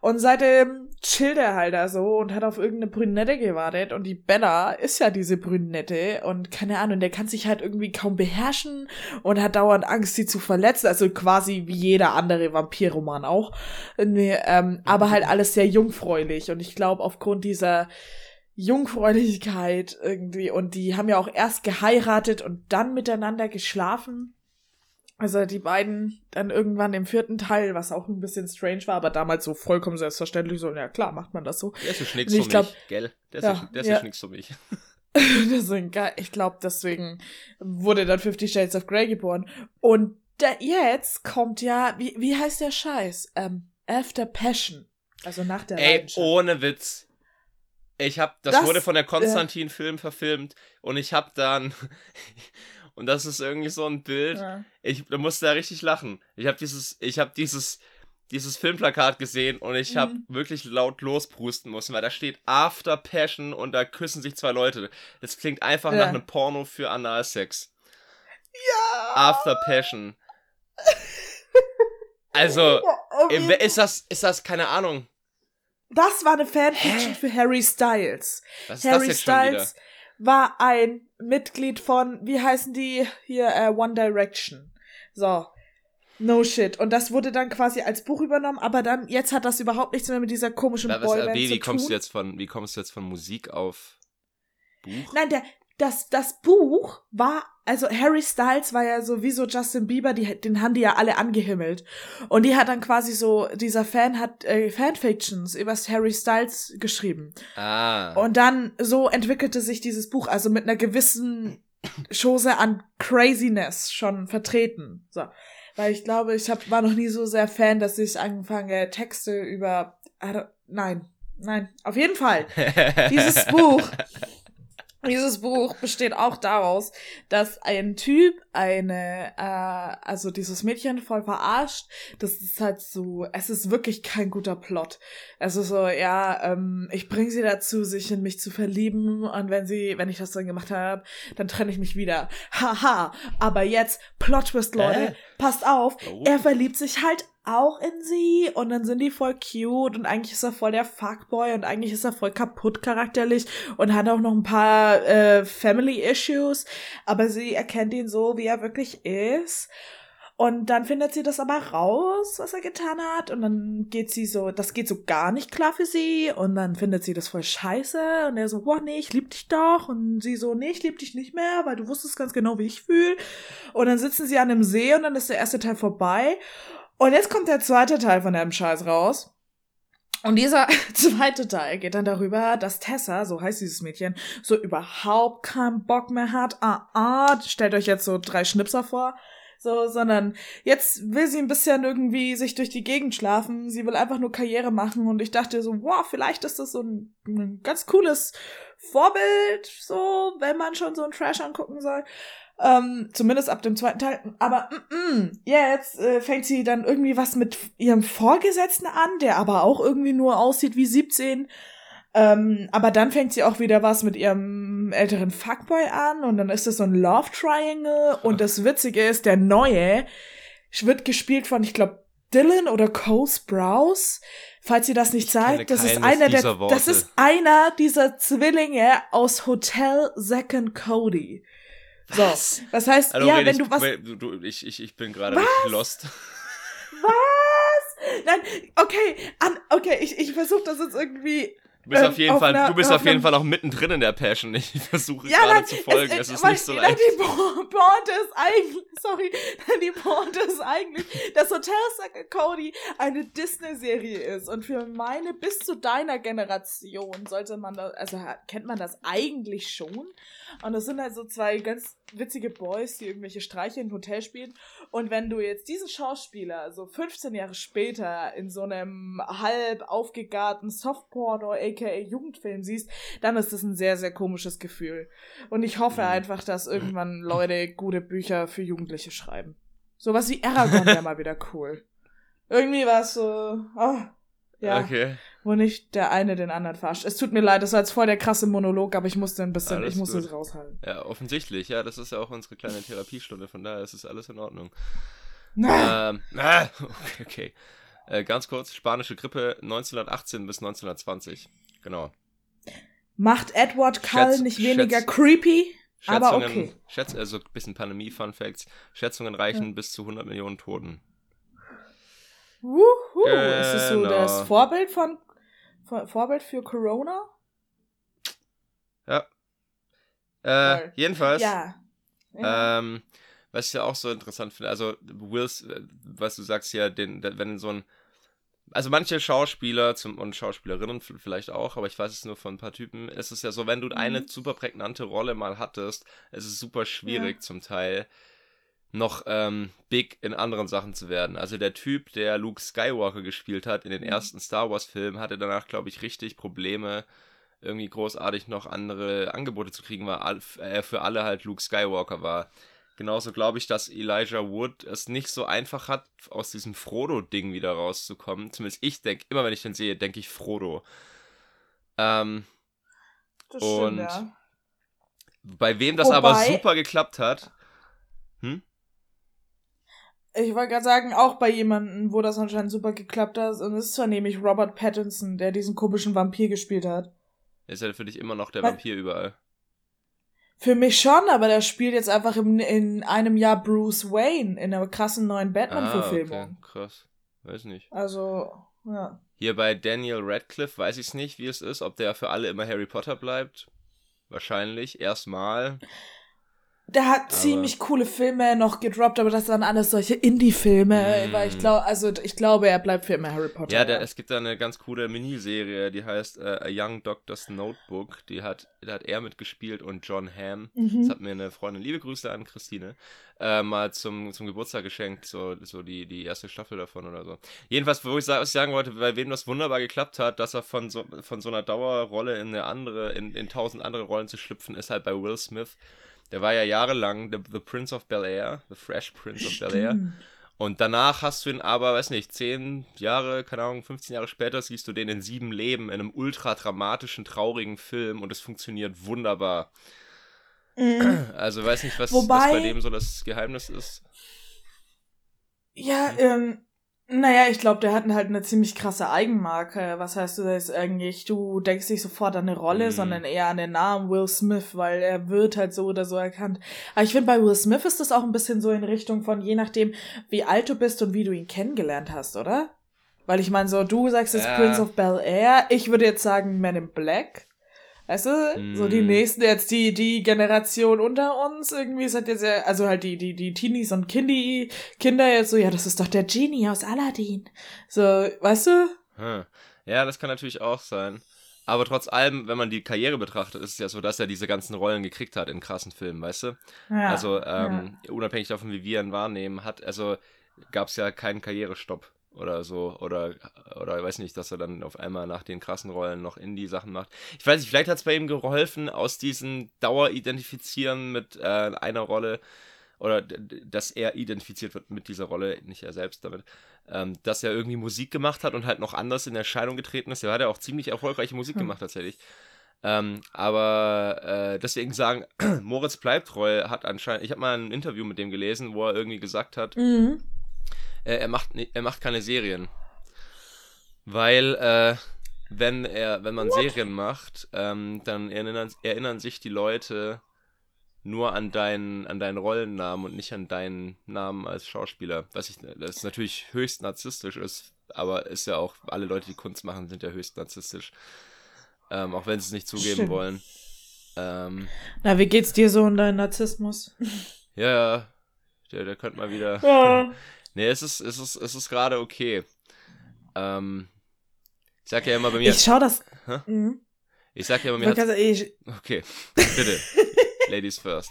Und seitdem chillt er halt da so und hat auf irgendeine Brünette gewartet. Und die Bella ist ja diese Brünette. Und keine Ahnung, der kann sich halt irgendwie kaum beherrschen und hat dauernd Angst, sie zu verletzen. Also quasi wie jeder andere Vampirroman auch. Nee, ähm, aber halt alles sehr jungfräulich. Und ich glaube, aufgrund dieser Jungfräulichkeit irgendwie. Und die haben ja auch erst geheiratet und dann miteinander geschlafen. Also die beiden dann irgendwann im vierten Teil, was auch ein bisschen strange war, aber damals so vollkommen selbstverständlich so, ja klar, macht man das so. Der ist nix für glaub, mich, gell? Ist, ja, ist ja. nix für mich. deswegen, ich glaube, deswegen wurde dann Fifty Shades of Grey geboren. Und da, jetzt kommt ja, wie, wie heißt der Scheiß? Ähm, After Passion. Also nach der Ey, ohne Witz. Ich hab, das, das wurde von der Konstantin-Film äh, verfilmt und ich hab dann, und das ist irgendwie so ein Bild. Ja. Ich da musste da richtig lachen. Ich habe dieses, ich habe dieses, dieses Filmplakat gesehen und ich habe mhm. wirklich laut losprusten müssen, weil da steht After Passion und da küssen sich zwei Leute. Das klingt einfach ja. nach einem Porno für Analsex. Ja. After Passion. Also, ja, ist das, ist das, keine Ahnung. Das war eine Fanfiction Hä? für Harry Styles. Was ist Harry das jetzt Styles war ein Mitglied von, wie heißen die hier, äh, One Direction. So. No shit. Und das wurde dann quasi als Buch übernommen, aber dann, jetzt hat das überhaupt nichts mehr mit dieser komischen Na, Boyband wie, wie kommst du jetzt von, wie kommst du jetzt von Musik auf Buch? Nein, der, das, das Buch war, also Harry Styles war ja sowieso Justin Bieber, die, den haben die ja alle angehimmelt. Und die hat dann quasi so, dieser Fan hat äh, Fanfictions über Harry Styles geschrieben. Ah. Und dann so entwickelte sich dieses Buch, also mit einer gewissen Chose an Craziness schon vertreten. So. Weil ich glaube, ich hab, war noch nie so sehr Fan, dass ich anfange, Texte über. Nein, nein, auf jeden Fall. Dieses Buch dieses Buch besteht auch daraus, dass ein Typ eine, äh, also dieses Mädchen voll verarscht. Das ist halt so, es ist wirklich kein guter Plot. Es ist so, ja, ähm, ich bringe sie dazu, sich in mich zu verlieben und wenn sie, wenn ich das dann gemacht habe, dann trenne ich mich wieder. Haha. Aber jetzt, Plot Twist, Leute, äh? Passt auf, oh. er verliebt sich halt auch in sie und dann sind die voll cute und eigentlich ist er voll der Fuckboy und eigentlich ist er voll kaputt charakterlich und hat auch noch ein paar äh, Family Issues, aber sie erkennt ihn so, wie er wirklich ist. Und dann findet sie das aber raus, was er getan hat. Und dann geht sie so, das geht so gar nicht klar für sie. Und dann findet sie das voll scheiße. Und er so, boah, nee, ich lieb dich doch. Und sie so, nee, ich lieb dich nicht mehr, weil du wusstest ganz genau, wie ich fühle. Und dann sitzen sie an einem See und dann ist der erste Teil vorbei. Und jetzt kommt der zweite Teil von dem Scheiß raus. Und dieser zweite Teil geht dann darüber, dass Tessa, so heißt dieses Mädchen, so überhaupt keinen Bock mehr hat. Ah, ah, stellt euch jetzt so drei Schnipser vor. So, sondern jetzt will sie ein bisschen irgendwie sich durch die Gegend schlafen. Sie will einfach nur Karriere machen. Und ich dachte so, wow, vielleicht ist das so ein, ein ganz cooles Vorbild, so, wenn man schon so einen Trash angucken soll. Ähm, zumindest ab dem zweiten Teil. Aber mm, mm, jetzt äh, fängt sie dann irgendwie was mit ihrem Vorgesetzten an, der aber auch irgendwie nur aussieht wie 17. Ähm, aber dann fängt sie auch wieder was mit ihrem älteren Fuckboy an und dann ist es so ein Love Triangle. Und das Witzige ist, der neue wird gespielt von, ich glaube, Dylan oder Cole Sprouse. Falls ihr das nicht sagt, das ist einer der, das ist einer dieser Zwillinge aus Hotel Zack and Cody. Was? So, was heißt, also, ja, wenn du was. Du, ich, ich, ich bin gerade lost. Was? Nein, okay, an, okay, ich, ich versuche das jetzt irgendwie Du bist ähm, auf jeden Fall, einer, du bist auf, auf jeden Fall auch mittendrin in der Passion. Ich versuche ja, gerade zu folgen. Es, es, es ist nicht so leicht. Die Pointe ist eigentlich, sorry, die Pointe ist eigentlich, dass Hotel Cody eine Disney-Serie ist. Und für meine, bis zu deiner Generation sollte man das, also kennt man das eigentlich schon. Und das sind halt so zwei ganz witzige Boys, die irgendwelche Streiche im Hotel spielen. Und wenn du jetzt diesen Schauspieler so 15 Jahre später in so einem halb aufgegarten Softporno, aka Jugendfilm siehst, dann ist das ein sehr, sehr komisches Gefühl. Und ich hoffe mhm. einfach, dass irgendwann Leute gute Bücher für Jugendliche schreiben. Sowas wie Aragorn wäre mal wieder cool. Irgendwie war es so, oh, ja. Okay. Wo nicht der eine den anderen verarscht. Es tut mir leid, das war jetzt voll der krasse Monolog, aber ich musste ein bisschen, alles ich musste es raushalten. Ja, offensichtlich. Ja, das ist ja auch unsere kleine Therapiestunde, von daher ist es alles in Ordnung. ähm, ah, okay, okay. Äh, ganz kurz, spanische Grippe 1918 bis 1920. Genau. Macht Edward Cull Schätz, nicht weniger Schätz, creepy? aber okay. Schätz, also ein bisschen Pandemie-Fun-Facts. Schätzungen reichen ja. bis zu 100 Millionen Toten. Wuhu. Genau. Ist es so das Vorbild von Vorbild für Corona? Ja. Äh, jedenfalls. Ja. ja. Ähm, was ich ja auch so interessant finde, also Wills, äh, was du sagst ja, den, wenn so ein also manche Schauspieler zum, und Schauspielerinnen vielleicht auch, aber ich weiß es nur von ein paar Typen, es ist ja so, wenn du mhm. eine super prägnante Rolle mal hattest, es ist super schwierig ja. zum Teil, noch ähm, big in anderen Sachen zu werden. Also der Typ, der Luke Skywalker gespielt hat in den mhm. ersten Star Wars-Filmen, hatte danach, glaube ich, richtig Probleme, irgendwie großartig noch andere Angebote zu kriegen, weil er für alle halt Luke Skywalker war. Genauso glaube ich, dass Elijah Wood es nicht so einfach hat, aus diesem Frodo-Ding wieder rauszukommen. Zumindest ich denke, immer wenn ich den sehe, denke ich Frodo. Ähm, das stimmt, und ja. bei wem das Wobei, aber super geklappt hat. Hm? Ich wollte gerade sagen, auch bei jemandem, wo das anscheinend super geklappt hat, und es ist zwar nämlich Robert Pattinson, der diesen komischen Vampir gespielt hat. Ist er für dich immer noch der Weil, Vampir überall? Für mich schon, aber der spielt jetzt einfach im, in einem Jahr Bruce Wayne in einer krassen neuen Batman-Verfilmung. Ah, okay. Krass. Weiß nicht. Also, ja. Hier bei Daniel Radcliffe weiß ich es nicht, wie es ist, ob der für alle immer Harry Potter bleibt. Wahrscheinlich, erstmal. Der hat aber ziemlich coole Filme noch gedroppt, aber das waren alles solche Indie-Filme, mm. weil ich glaube, also ich glaube, er bleibt für immer Harry Potter. Ja, der, es gibt da eine ganz coole Miniserie, die heißt uh, A Young Doctor's Notebook. Die hat, da hat er mitgespielt und John Hamm. Mhm. Das hat mir eine Freundin, liebe Grüße an Christine, äh, mal zum, zum Geburtstag geschenkt, so, so die, die erste Staffel davon oder so. Jedenfalls, wo ich, was ich sagen wollte, bei wem das wunderbar geklappt hat, dass er von so, von so einer Dauerrolle in eine andere, in, in tausend andere Rollen zu schlüpfen, ist halt bei Will Smith der war ja jahrelang the, the Prince of Bel Air, The Fresh Prince of Bel Air. Und danach hast du ihn aber, weiß nicht, zehn Jahre, keine Ahnung, 15 Jahre später siehst du den in sieben Leben in einem ultra dramatischen, traurigen Film und es funktioniert wunderbar. Mhm. Also weiß nicht, was, Wobei, was bei dem so das Geheimnis ist. Ja, ähm, naja, ich glaube, der hat halt eine ziemlich krasse Eigenmarke. Was heißt du das eigentlich? Du denkst nicht sofort an eine Rolle, mhm. sondern eher an den Namen Will Smith, weil er wird halt so oder so erkannt. Aber ich finde, bei Will Smith ist das auch ein bisschen so in Richtung von, je nachdem, wie alt du bist und wie du ihn kennengelernt hast, oder? Weil ich meine, so, du sagst jetzt ja. Prince of Bel Air, ich würde jetzt sagen Man in Black. Weißt du, mm. so die hm. nächsten, jetzt die, die Generation unter uns, irgendwie ist halt jetzt ja, also halt die, die, die Teenies und Kindi, Kinder jetzt so, ja, das ist doch der Genie aus Aladdin. So, weißt du? Hm. Ja, das kann natürlich auch sein. Aber trotz allem, wenn man die Karriere betrachtet, ist es ja so, dass er diese ganzen Rollen gekriegt hat in krassen Filmen, weißt du? Ja, also, ähm, ja. unabhängig davon, wie wir ihn wahrnehmen, hat, also gab es ja keinen Karrierestopp oder so. Oder, oder weiß nicht, dass er dann auf einmal nach den krassen Rollen noch Indie-Sachen macht. Ich weiß nicht, vielleicht hat es bei ihm geholfen, aus diesem Daueridentifizieren mit äh, einer Rolle oder dass er identifiziert wird mit dieser Rolle, nicht er selbst damit, ähm, dass er irgendwie Musik gemacht hat und halt noch anders in Erscheinung getreten ist. Er hat ja auch ziemlich erfolgreiche Musik hm. gemacht tatsächlich. Ähm, aber äh, deswegen sagen, Moritz bleibt treu hat anscheinend, ich habe mal ein Interview mit dem gelesen, wo er irgendwie gesagt hat, mhm äh, er, macht, er macht keine Serien. Weil, äh, wenn er, wenn man What? Serien macht, ähm, dann erinnern, erinnern sich die Leute nur an deinen, an deinen Rollennamen und nicht an deinen Namen als Schauspieler. Was ich, das natürlich höchst narzisstisch ist, aber ist ja auch, alle Leute, die Kunst machen, sind ja höchst narzisstisch. Ähm, auch wenn sie es nicht zugeben Stimmt. wollen. Ähm, Na, wie geht's dir so in deinem Narzissmus? Ja, ja. Der, der könnte mal wieder. Ja. nee, es ist, es ist, es ist gerade okay. Ähm, ich sag ja immer bei mir. Ich schau das. Mhm. Ich sag ja immer mir. Ich, okay, bitte. Ladies first.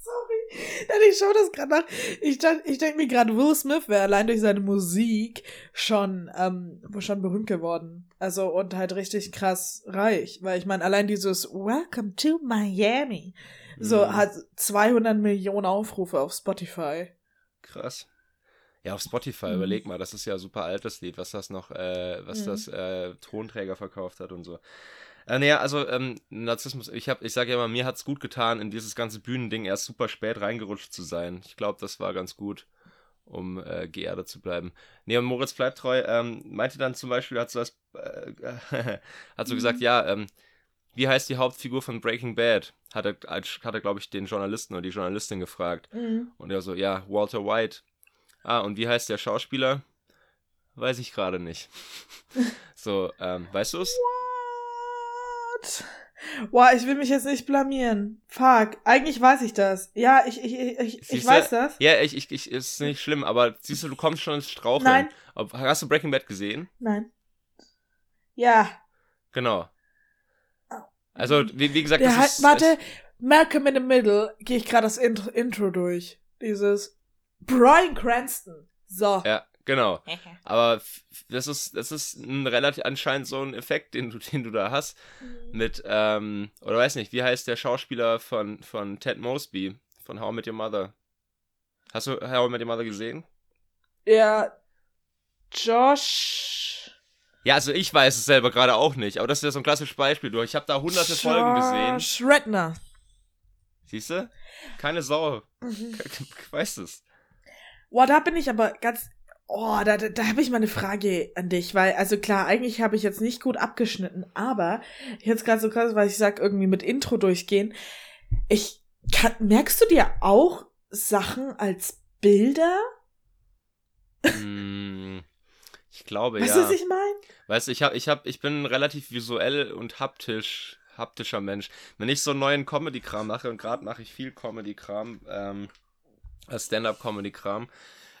Sorry. Ich schau das gerade nach. Ich, ich denke mir gerade, Will Smith wäre allein durch seine Musik schon, ähm, schon berühmt geworden. Also und halt richtig krass reich. Weil ich meine, allein dieses Welcome to Miami so mhm. hat 200 Millionen Aufrufe auf Spotify. Krass. Ja, auf Spotify, mhm. überleg mal, das ist ja super altes Lied, was das noch, äh, was mhm. das äh, Tonträger verkauft hat und so. Äh, naja, also ähm, Narzissmus, ich hab, ich sage ja immer, mir hat es gut getan, in dieses ganze Bühnending erst super spät reingerutscht zu sein. Ich glaube, das war ganz gut, um äh, geerdet zu bleiben. Nee, und Moritz bleibt treu, ähm, meinte dann zum Beispiel, hat so das, äh, hat so mhm. gesagt, ja, ähm, wie heißt die Hauptfigur von Breaking Bad? Hat er, hat er glaube ich, den Journalisten oder die Journalistin gefragt. Mhm. Und er so, ja, Walter White. Ah, und wie heißt der Schauspieler? Weiß ich gerade nicht. so, ähm, weißt du es? What? Boah, ich will mich jetzt nicht blamieren. Fuck, eigentlich weiß ich das. Ja, ich, ich, ich, ich weiß das. Ja, ich, ich, ich, ist nicht schlimm, aber siehst du, du kommst schon ins Straucheln. Nein. Hast du Breaking Bad gesehen? Nein. Ja. Genau. Also, wie, wie gesagt, das halt, ist, Warte, Malcolm in the Middle, gehe ich gerade das Intro, Intro durch. Dieses Brian Cranston. So. Ja, genau. Aber das ist, das ist ein relativ anscheinend so ein Effekt, den du, den du da hast. Mhm. Mit, ähm, oder weiß nicht, wie heißt der Schauspieler von, von Ted Mosby, von How I Met Your Mother? Hast du How I Met Your Mother gesehen? Ja, Josh. Ja, also ich weiß es selber gerade auch nicht, aber das ist ja so ein klassisches Beispiel. Du, ich habe da hunderte Josh Folgen gesehen. Schredner. Siehst du? Keine Sau. Mhm. Weißt es. Boah, da bin ich aber ganz. Oh, da, da, da habe ich mal eine Frage an dich, weil, also klar, eigentlich habe ich jetzt nicht gut abgeschnitten, aber jetzt gerade so krass, weil ich sag, irgendwie mit Intro durchgehen. Ich kann, merkst du dir auch Sachen als Bilder? Mm, ich glaube, weißt ja. Weißt du, was ich meine? Weißt du, ich, hab, ich, hab, ich bin relativ visuell und haptisch, haptischer Mensch. Wenn ich so einen neuen Comedy-Kram mache, und gerade mache ich viel Comedy-Kram, ähm, Stand-up-Comedy-Kram,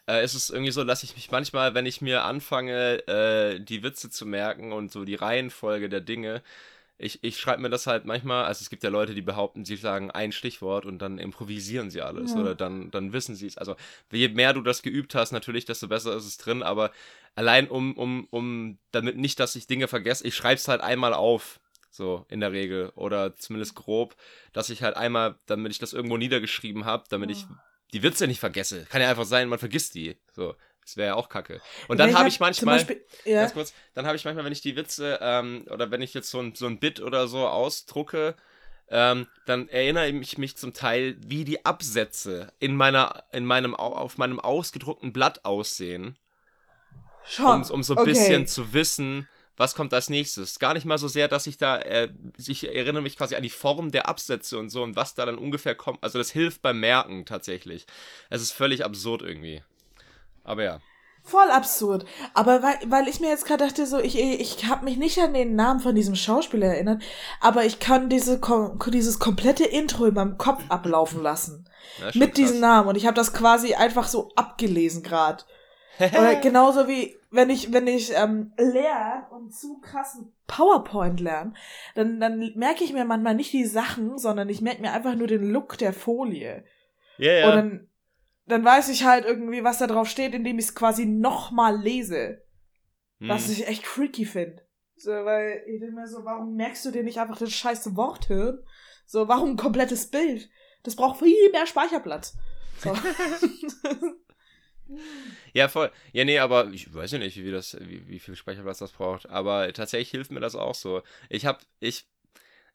äh, ist es irgendwie so, dass ich mich manchmal, wenn ich mir anfange, äh, die Witze zu merken und so die Reihenfolge der Dinge, ich, ich schreibe mir das halt manchmal, also es gibt ja Leute, die behaupten, sie sagen ein Stichwort und dann improvisieren sie alles ja. oder dann, dann wissen sie es. Also je mehr du das geübt hast, natürlich, desto besser ist es drin, aber allein um, um, um, damit nicht, dass ich Dinge vergesse, ich schreibe es halt einmal auf, so in der Regel oder zumindest grob, dass ich halt einmal, damit ich das irgendwo niedergeschrieben habe, damit ja. ich die Witze nicht vergesse. Kann ja einfach sein, man vergisst die. So. Das wäre ja auch kacke. Und dann habe ich manchmal, Beispiel, ja. ganz kurz, dann habe ich manchmal, wenn ich die Witze ähm, oder wenn ich jetzt so ein, so ein Bit oder so ausdrucke, ähm, dann erinnere ich mich zum Teil, wie die Absätze in meiner, in meinem, auf meinem ausgedruckten Blatt aussehen. Schon. Um, um so ein okay. bisschen zu wissen, was kommt als nächstes. Gar nicht mal so sehr, dass ich da, äh, ich erinnere mich quasi an die Form der Absätze und so und was da dann ungefähr kommt. Also das hilft beim Merken tatsächlich. Es ist völlig absurd irgendwie. Aber ja. Voll absurd. Aber weil, weil ich mir jetzt gerade dachte, so, ich, ich habe mich nicht an den Namen von diesem Schauspieler erinnert, aber ich kann diese, dieses komplette Intro in meinem Kopf ablaufen lassen. Ja, mit krass. diesem Namen. Und ich habe das quasi einfach so abgelesen gerade. Genauso wie wenn ich, wenn ich ähm, lerne und zu krassen PowerPoint lerne, dann, dann merke ich mir manchmal nicht die Sachen, sondern ich merke mir einfach nur den Look der Folie. Ja, yeah, ja. Und dann dann weiß ich halt irgendwie, was da drauf steht, indem ich es quasi nochmal lese. Hm. Was ich echt freaky finde. So, weil ich denke mir so, warum merkst du dir nicht einfach das scheiße Worthirn? So, warum ein komplettes Bild? Das braucht viel mehr Speicherplatz. So. ja, voll. Ja, nee, aber ich weiß ja nicht, wie, das, wie, wie viel Speicherplatz das braucht. Aber tatsächlich hilft mir das auch so. Ich hab, ich,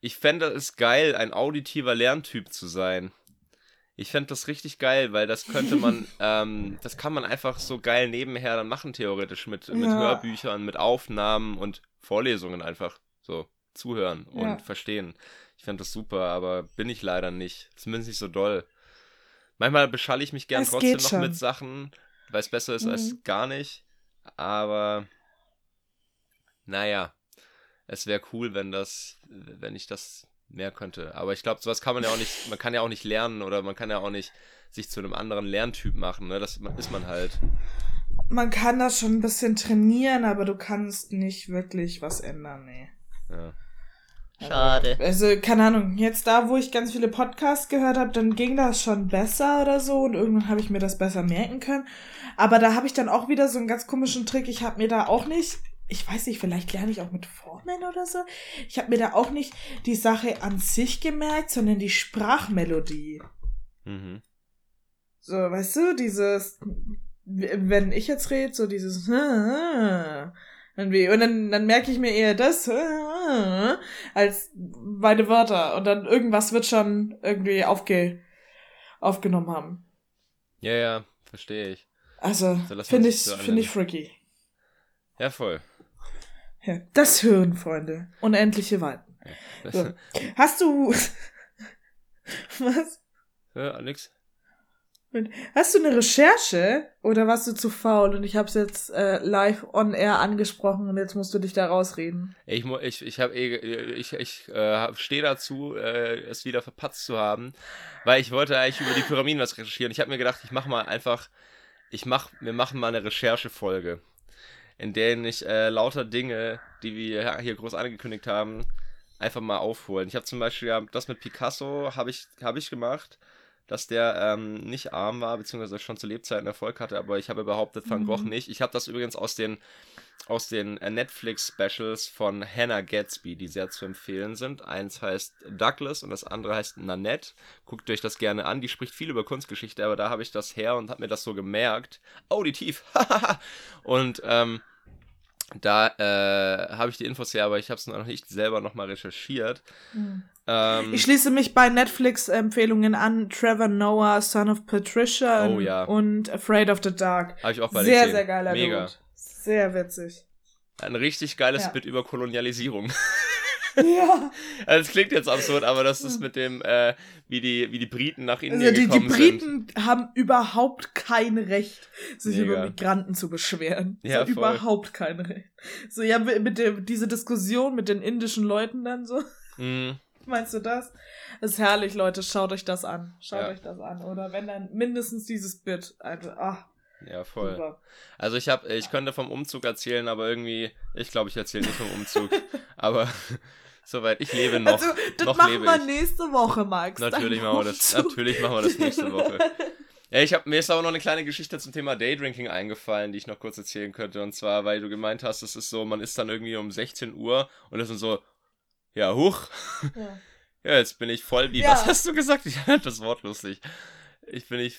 ich fände es geil, ein auditiver Lerntyp zu sein. Ich fände das richtig geil, weil das könnte man, ähm, das kann man einfach so geil nebenher dann machen, theoretisch, mit, ja. mit Hörbüchern, mit Aufnahmen und Vorlesungen einfach. So. zuhören und ja. verstehen. Ich fände das super, aber bin ich leider nicht. Zumindest nicht so doll. Manchmal beschalle ich mich gern es trotzdem noch mit Sachen, weil es besser ist mhm. als gar nicht. Aber naja, es wäre cool, wenn das, wenn ich das mehr könnte. Aber ich glaube, sowas kann man ja auch nicht, man kann ja auch nicht lernen oder man kann ja auch nicht sich zu einem anderen Lerntyp machen. Ne? Das ist man halt. Man kann das schon ein bisschen trainieren, aber du kannst nicht wirklich was ändern, nee. Ja. Schade. Also, keine Ahnung, jetzt da, wo ich ganz viele Podcasts gehört habe, dann ging das schon besser oder so und irgendwann habe ich mir das besser merken können. Aber da habe ich dann auch wieder so einen ganz komischen Trick. Ich habe mir da auch nicht, ich weiß nicht, vielleicht lerne ich auch mit Formeln oder so. Ich habe mir da auch nicht die Sache an sich gemerkt, sondern die Sprachmelodie. Mhm. So, weißt du, dieses, wenn ich jetzt rede, so dieses, irgendwie. Und dann, dann merke ich mir eher das als meine Wörter. Und dann irgendwas wird schon irgendwie aufge, aufgenommen haben. Ja, ja, verstehe ich. Also, so, finde ich, so finde ich freaky. Ja, voll. Ja, das Hören, Freunde. Unendliche Weiten. Ja, so. Hast du. Was? Ja, nix. Hast du eine Recherche oder warst du zu faul und ich habe es jetzt äh, live on air angesprochen und jetzt musst du dich da rausreden? Ich ich ich eh, ich ich äh, stehe dazu, äh, es wieder verpatzt zu haben, weil ich wollte eigentlich über die Pyramiden was recherchieren. Ich habe mir gedacht, ich mache mal einfach, ich mach, wir machen mal eine Recherchefolge, in der ich äh, lauter Dinge, die wir hier groß angekündigt haben, einfach mal aufholen. Ich habe zum Beispiel ja, das mit Picasso habe ich habe ich gemacht dass der ähm, nicht arm war, beziehungsweise schon zu Lebzeiten Erfolg hatte, aber ich habe behauptet, Van Gogh mhm. nicht. Ich habe das übrigens aus den, aus den äh, Netflix-Specials von Hannah Gatsby, die sehr zu empfehlen sind. Eins heißt Douglas und das andere heißt Nanette. Guckt euch das gerne an. Die spricht viel über Kunstgeschichte, aber da habe ich das her und habe mir das so gemerkt. Auditiv. und ähm, da äh, habe ich die Infos her, aber ich habe es noch nicht selber nochmal recherchiert. Mhm. Ähm, ich schließe mich bei Netflix-Empfehlungen an. Trevor Noah, Son of Patricia oh, ja. und Afraid of the Dark. Habe ich auch bei Sehr, gesehen. sehr geiler Mega. Dude. Sehr witzig. Ein richtig geiles ja. Bit über Kolonialisierung. Ja. Also es klingt jetzt absurd, aber das ist mit dem, äh, wie, die, wie die Briten nach Indien also die, gekommen sind. Die Briten sind. haben überhaupt kein Recht, sich Mega. über Migranten zu beschweren. Ja, so, überhaupt kein Recht. So, ja, mit dem, diese Diskussion mit den indischen Leuten dann so. Mhm. Meinst du das? Das ist herrlich, Leute. Schaut euch das an. Schaut ja. euch das an. Oder wenn dann mindestens dieses Bit. Also, ach. Ja, voll. Super. Also ich habe, ich könnte vom Umzug erzählen, aber irgendwie, ich glaube, ich erzähle nicht vom Umzug. aber soweit, ich lebe noch. Also, das noch machen wir nächste Woche, Max. Natürlich machen wir das, natürlich machen wir das nächste Woche. Ja, ich hab, mir ist auch noch eine kleine Geschichte zum Thema Daydrinking eingefallen, die ich noch kurz erzählen könnte. Und zwar, weil du gemeint hast, es ist so, man ist dann irgendwie um 16 Uhr und es sind so ja, huch. Ja. ja, jetzt bin ich voll wie. Ja. Was hast du gesagt? Ich fand das Wort lustig. Ich bin nicht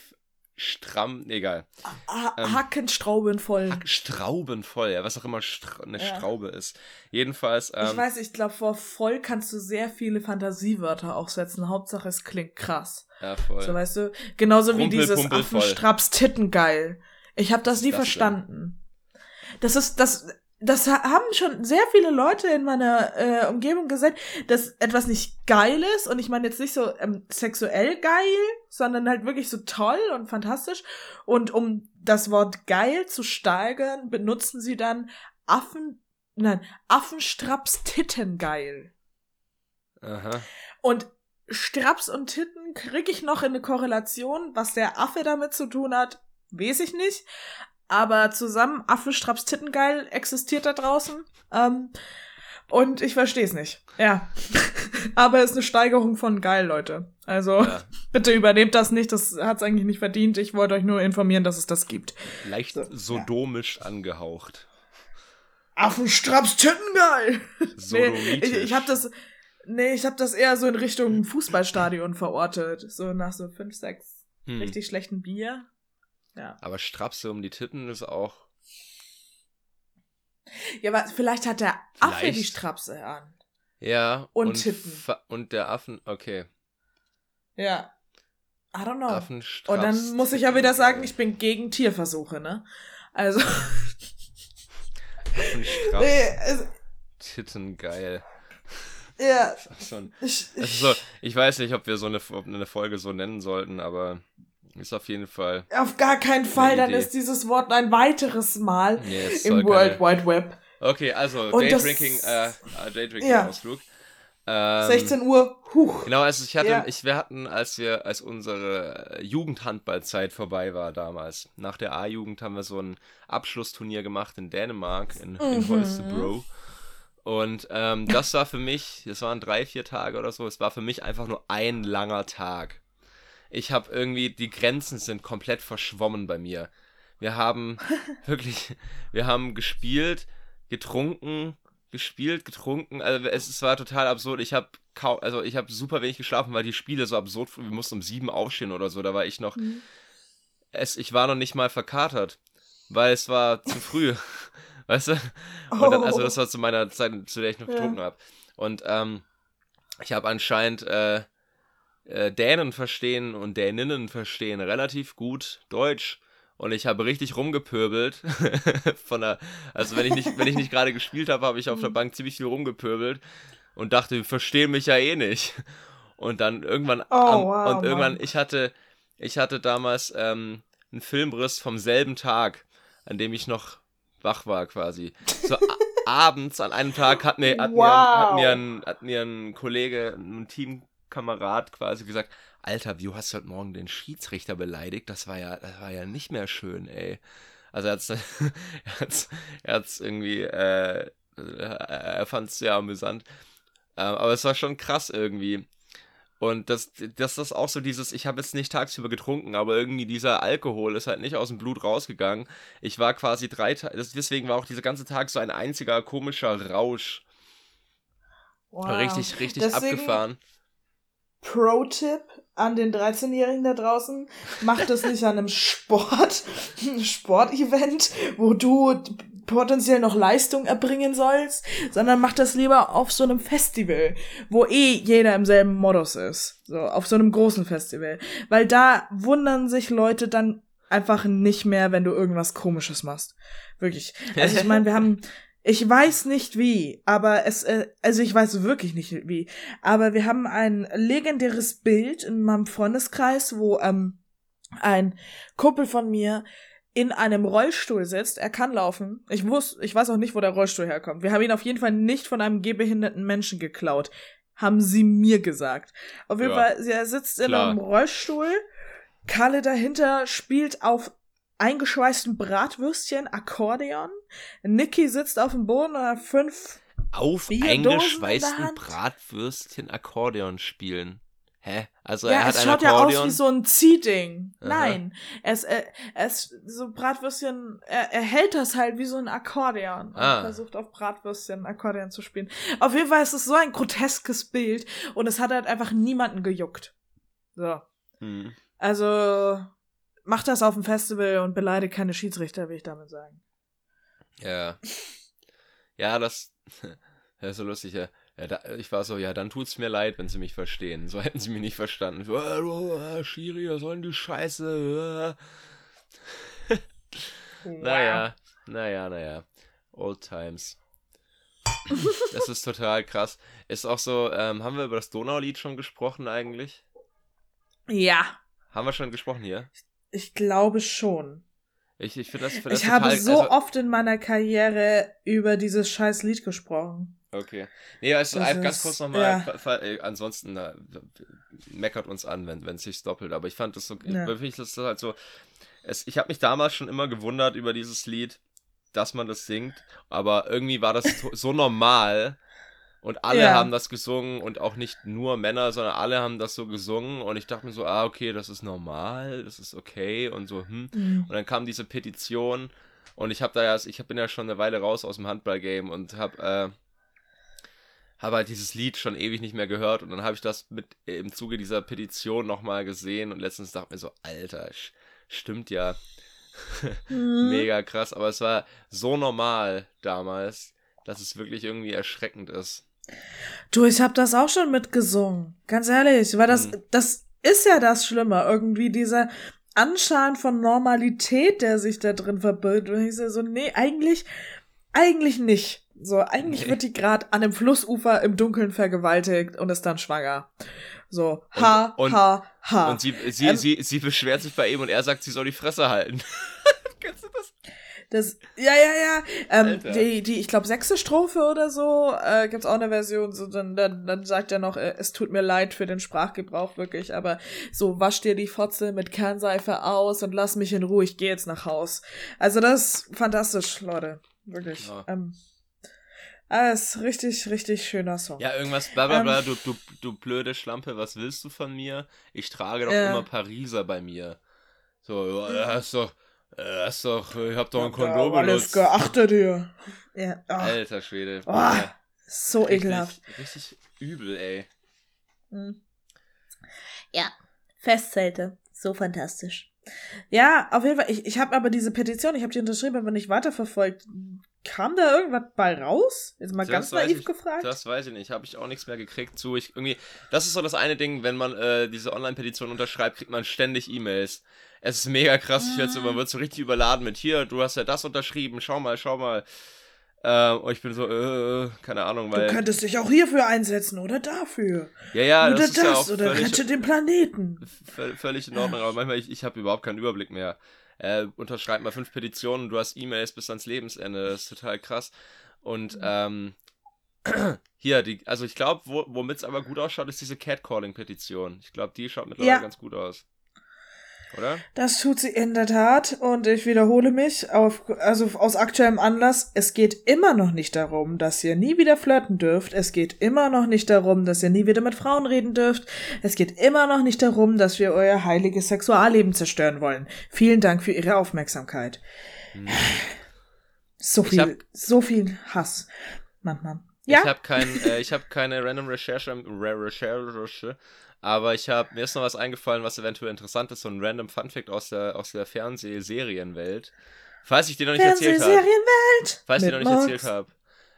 stramm, egal. Ha ähm, Hackenstraubenvoll. Straubenvoll, ja, was auch immer Stra eine ja. Straube ist. Jedenfalls. Ähm, ich weiß, ich glaube, vor voll kannst du sehr viele Fantasiewörter auch setzen. Hauptsache, es klingt krass. Ja, voll. So, weißt du, genauso Rumpel, wie dieses Affenstraps Tittengeil. Ich habe das nie das verstanden. Denn? Das ist, das, das haben schon sehr viele Leute in meiner äh, Umgebung gesagt, dass etwas nicht geil ist. Und ich meine jetzt nicht so ähm, sexuell geil, sondern halt wirklich so toll und fantastisch. Und um das Wort geil zu steigern, benutzen sie dann Affen, nein, Affenstraps Titten geil. Aha. Und Straps und Titten kriege ich noch in eine Korrelation. Was der Affe damit zu tun hat, weiß ich nicht aber zusammen Affe, Straps, Tittengeil existiert da draußen. Ähm, und ich verstehe es nicht. Ja. aber es ist eine Steigerung von geil, Leute. Also ja. bitte übernehmt das nicht, das hat es eigentlich nicht verdient. Ich wollte euch nur informieren, dass es das gibt. Leicht so, sodomisch ja. angehaucht. Affenstraps Tittengeil. nee, ich, ich habe das Nee, ich habe das eher so in Richtung Fußballstadion verortet, so nach so fünf, sechs hm. richtig schlechten Bier. Ja. Aber Strapse um die Titten ist auch. Ja, aber vielleicht hat der Affe vielleicht. die Strapse an. Ja. Und, und Titten. Und der Affen, okay. Ja. I don't know. Und dann muss ich ja wieder sagen, ich bin gegen Tierversuche, ne? Also. Affenstraps. nee, also, Titten geil. Ja. Schon. Ich, also so, ich weiß nicht, ob wir so eine, eine Folge so nennen sollten, aber ist auf jeden Fall. Auf gar keinen Fall, dann ist dieses Wort ein weiteres Mal yes, im World keine... Wide Web. Okay, also Daydrinking, äh, äh Daydrinking-Ausflug. Ja. Ähm, 16 Uhr, huch. Genau, also ich hatte, ja. ich, wir hatten, als wir, als unsere Jugendhandballzeit vorbei war damals, nach der A-Jugend haben wir so ein Abschlussturnier gemacht in Dänemark, in, in mhm. Holstebro. Und ähm, das war für mich, das waren drei, vier Tage oder so, es war für mich einfach nur ein langer Tag. Ich habe irgendwie, die Grenzen sind komplett verschwommen bei mir. Wir haben wirklich, wir haben gespielt, getrunken, gespielt, getrunken. Also es, es war total absurd. Ich habe kaum, also ich habe super wenig geschlafen, weil die Spiele so absurd. Wir mussten um sieben aufstehen oder so. Da war ich noch, mhm. es, ich war noch nicht mal verkatert, weil es war zu früh. weißt du? Und dann, also das war zu meiner Zeit, zu der ich noch getrunken ja. habe. Und ähm, ich habe anscheinend äh, äh, Dänen verstehen und Däninnen verstehen relativ gut Deutsch. Und ich habe richtig rumgepöbelt. Von der, also wenn ich nicht, wenn ich nicht gerade gespielt habe, habe ich auf der mhm. Bank ziemlich viel rumgepöbelt und dachte, wir verstehen mich ja eh nicht. Und dann irgendwann, oh, am, wow, und irgendwann, Mann. ich hatte, ich hatte damals ähm, einen Filmriss vom selben Tag, an dem ich noch wach war quasi. So abends an einem Tag hat mir, hat, wow. mir, hat, mir ein, hat mir ein Kollege, ein Team Kamerad quasi gesagt, Alter, wie hast du heute Morgen den Schiedsrichter beleidigt? Das war ja, das war ja nicht mehr schön, ey. Also er hat's, er hat's, er hat's irgendwie, äh, er fand's sehr amüsant. Ähm, aber es war schon krass irgendwie. Und das, das ist auch so dieses, ich habe jetzt nicht tagsüber getrunken, aber irgendwie dieser Alkohol ist halt nicht aus dem Blut rausgegangen. Ich war quasi drei Tage, deswegen war auch dieser ganze Tag so ein einziger komischer Rausch. Wow. Richtig, richtig Deswegen, abgefahren. Pro-Tipp an den 13-Jährigen da draußen, mach das nicht an einem Sport, Sportevent, wo du potenziell noch Leistung erbringen sollst, sondern mach das lieber auf so einem Festival, wo eh jeder im selben Modus ist. So, auf so einem großen Festival. Weil da wundern sich Leute dann einfach nicht mehr, wenn du irgendwas komisches machst. Wirklich. Also ich meine, wir haben ich weiß nicht wie, aber es, äh, also ich weiß wirklich nicht wie, aber wir haben ein legendäres Bild in meinem Freundeskreis, wo ähm, ein Kumpel von mir in einem Rollstuhl sitzt. Er kann laufen. Ich muss, ich weiß auch nicht, wo der Rollstuhl herkommt. Wir haben ihn auf jeden Fall nicht von einem gehbehinderten Menschen geklaut. Haben sie mir gesagt. Auf jeden ja, Fall, er sitzt klar. in einem Rollstuhl. Kalle dahinter spielt auf eingeschweißten Bratwürstchen Akkordeon. Niki sitzt auf dem Boden und hat fünf auf eingeschweißten Bratwürstchen Akkordeon spielen. Hä? Also ja, er hat es schaut ja aus wie so ein Ziehding. Nein, er ist, er, ist so Bratwürstchen, er, er hält das halt wie so ein Akkordeon und ah. versucht auf Bratwürstchen Akkordeon zu spielen. Auf jeden Fall ist es so ein groteskes Bild und es hat halt einfach niemanden gejuckt. So. Hm. Also, mach das auf dem Festival und beleidige keine Schiedsrichter, will ich damit sagen. Ja. Ja, das, das ist so lustig, ja. ja da, ich war so, ja, dann tut's mir leid, wenn sie mich verstehen. So hätten sie mich nicht verstanden. So, äh, Schiri, was soll denn die Scheiße? wow. Naja, naja, naja. Old Times. das ist total krass. Ist auch so, ähm, haben wir über das Donaulied schon gesprochen eigentlich? Ja. Haben wir schon gesprochen hier? Ich glaube schon. Ich, ich finde das, find das Ich total, habe so also, oft in meiner Karriere über dieses scheiß Lied gesprochen. Okay. Nee, also das ganz ist, kurz nochmal, ja. Äh, ansonsten na, meckert uns an, wenn es sich doppelt, aber ich fand das so, ja. ist das halt so, es, ich habe mich damals schon immer gewundert über dieses Lied, dass man das singt, aber irgendwie war das so normal, und alle ja. haben das gesungen und auch nicht nur Männer, sondern alle haben das so gesungen. Und ich dachte mir so, ah, okay, das ist normal, das ist okay und so, hm. Mhm. Und dann kam diese Petition und ich habe da ja, ich bin ja schon eine Weile raus aus dem Handballgame und habe äh, habe halt dieses Lied schon ewig nicht mehr gehört und dann habe ich das mit im Zuge dieser Petition nochmal gesehen und letztens dachte mir so, Alter, stimmt ja. mhm. Mega krass, aber es war so normal damals, dass es wirklich irgendwie erschreckend ist. Du, ich habe das auch schon mitgesungen. Ganz ehrlich, weil das, hm. das ist ja das Schlimme. Irgendwie dieser Anschein von Normalität, der sich da drin verbirgt. Und ich so, nee, eigentlich, eigentlich nicht. So, eigentlich nee. wird die gerade an einem Flussufer im Dunkeln vergewaltigt und ist dann schwanger. So, ha, und, ha, ha. Und sie, sie, ähm, sie, sie beschwert sich bei ihm und er sagt, sie soll die Fresse halten. Kennst du das? Das, ja, ja, ja. Ähm, die, die, ich glaube, sechste Strophe oder so, äh, gibt's auch eine Version, so, dann, dann, dann sagt er noch, äh, es tut mir leid für den Sprachgebrauch, wirklich, aber so, wasch dir die Fotze mit Kernseife aus und lass mich in Ruhe, ich gehe jetzt nach Haus. Also, das ist fantastisch, Leute. Wirklich. Ja. Ähm, ah, ist richtig, richtig schöner Song. Ja, irgendwas, bla bla bla, ähm, du, du, du blöde Schlampe, was willst du von mir? Ich trage doch äh, immer Pariser bei mir. So, ja, ist doch äh, ist doch, ich hab doch ein Kondom benutzt. Alles geachtet hier. Ja. Oh. Alter Schwede. Oh, ja. So richtig, ekelhaft. Richtig übel, ey. Hm. Ja, Festzelte. So fantastisch. Ja, auf jeden Fall. Ich, ich habe aber diese Petition, ich habe die unterschrieben, aber nicht weiterverfolgt. Kam da irgendwas bei raus? Jetzt mal das ganz naiv ich, gefragt. Das weiß ich nicht. Habe ich auch nichts mehr gekriegt zu. Ich irgendwie. Das ist so das eine Ding, wenn man äh, diese Online-Petition unterschreibt, kriegt man ständig E-Mails. Es ist mega krass. Ich werde so, man wird so richtig überladen mit hier, du hast ja das unterschrieben, schau mal, schau mal. Äh, und ich bin so, äh, keine Ahnung, weil. Du könntest dich auch hierfür einsetzen oder dafür. Ja, ja, oder das, das ja auch oder rette den Planeten. Völlig in Ordnung, aber manchmal, ich, ich habe überhaupt keinen Überblick mehr. Äh, unterschreib mal fünf Petitionen, du hast E-Mails bis ans Lebensende. Das ist total krass. Und mhm. ähm, hier, die, also ich glaube, wo, womit es aber gut ausschaut, ist diese Catcalling-Petition. Ich glaube, die schaut mittlerweile ja. ganz gut aus oder? Das tut sie in der Tat und ich wiederhole mich auf, also aus aktuellem Anlass. Es geht immer noch nicht darum, dass ihr nie wieder flirten dürft. Es geht immer noch nicht darum, dass ihr nie wieder mit Frauen reden dürft. Es geht immer noch nicht darum, dass wir euer heiliges Sexualleben zerstören wollen. Vielen Dank für Ihre Aufmerksamkeit. Hm. So viel, hab, so viel Hass. Manchmal. Ja? Ich habe kein, äh, ich habe keine random Recherche, Recherche aber ich habe mir ist noch was eingefallen, was eventuell interessant ist, so ein random Funfact aus der, aus der Fernsehserienwelt. Falls ich dir noch nicht erzählt habe. Falls ich dir noch nicht erzählt habe.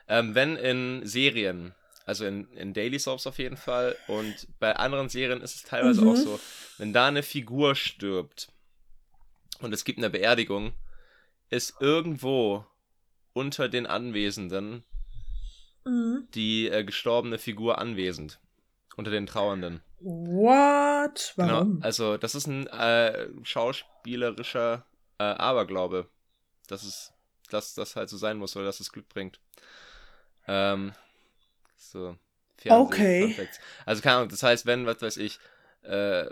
Ähm, wenn in Serien, also in, in Daily Soaps auf jeden Fall, und bei anderen Serien ist es teilweise mhm. auch so, wenn da eine Figur stirbt und es gibt eine Beerdigung, ist irgendwo unter den Anwesenden mhm. die äh, gestorbene Figur anwesend. Unter den Trauernden. What? Genau, Warum? Genau, also das ist ein äh, schauspielerischer äh, Aberglaube. Dass es, dass das halt so sein muss oder dass es Glück bringt. Ähm, so. okay. Also keine Ahnung, das heißt, wenn, was weiß ich, äh,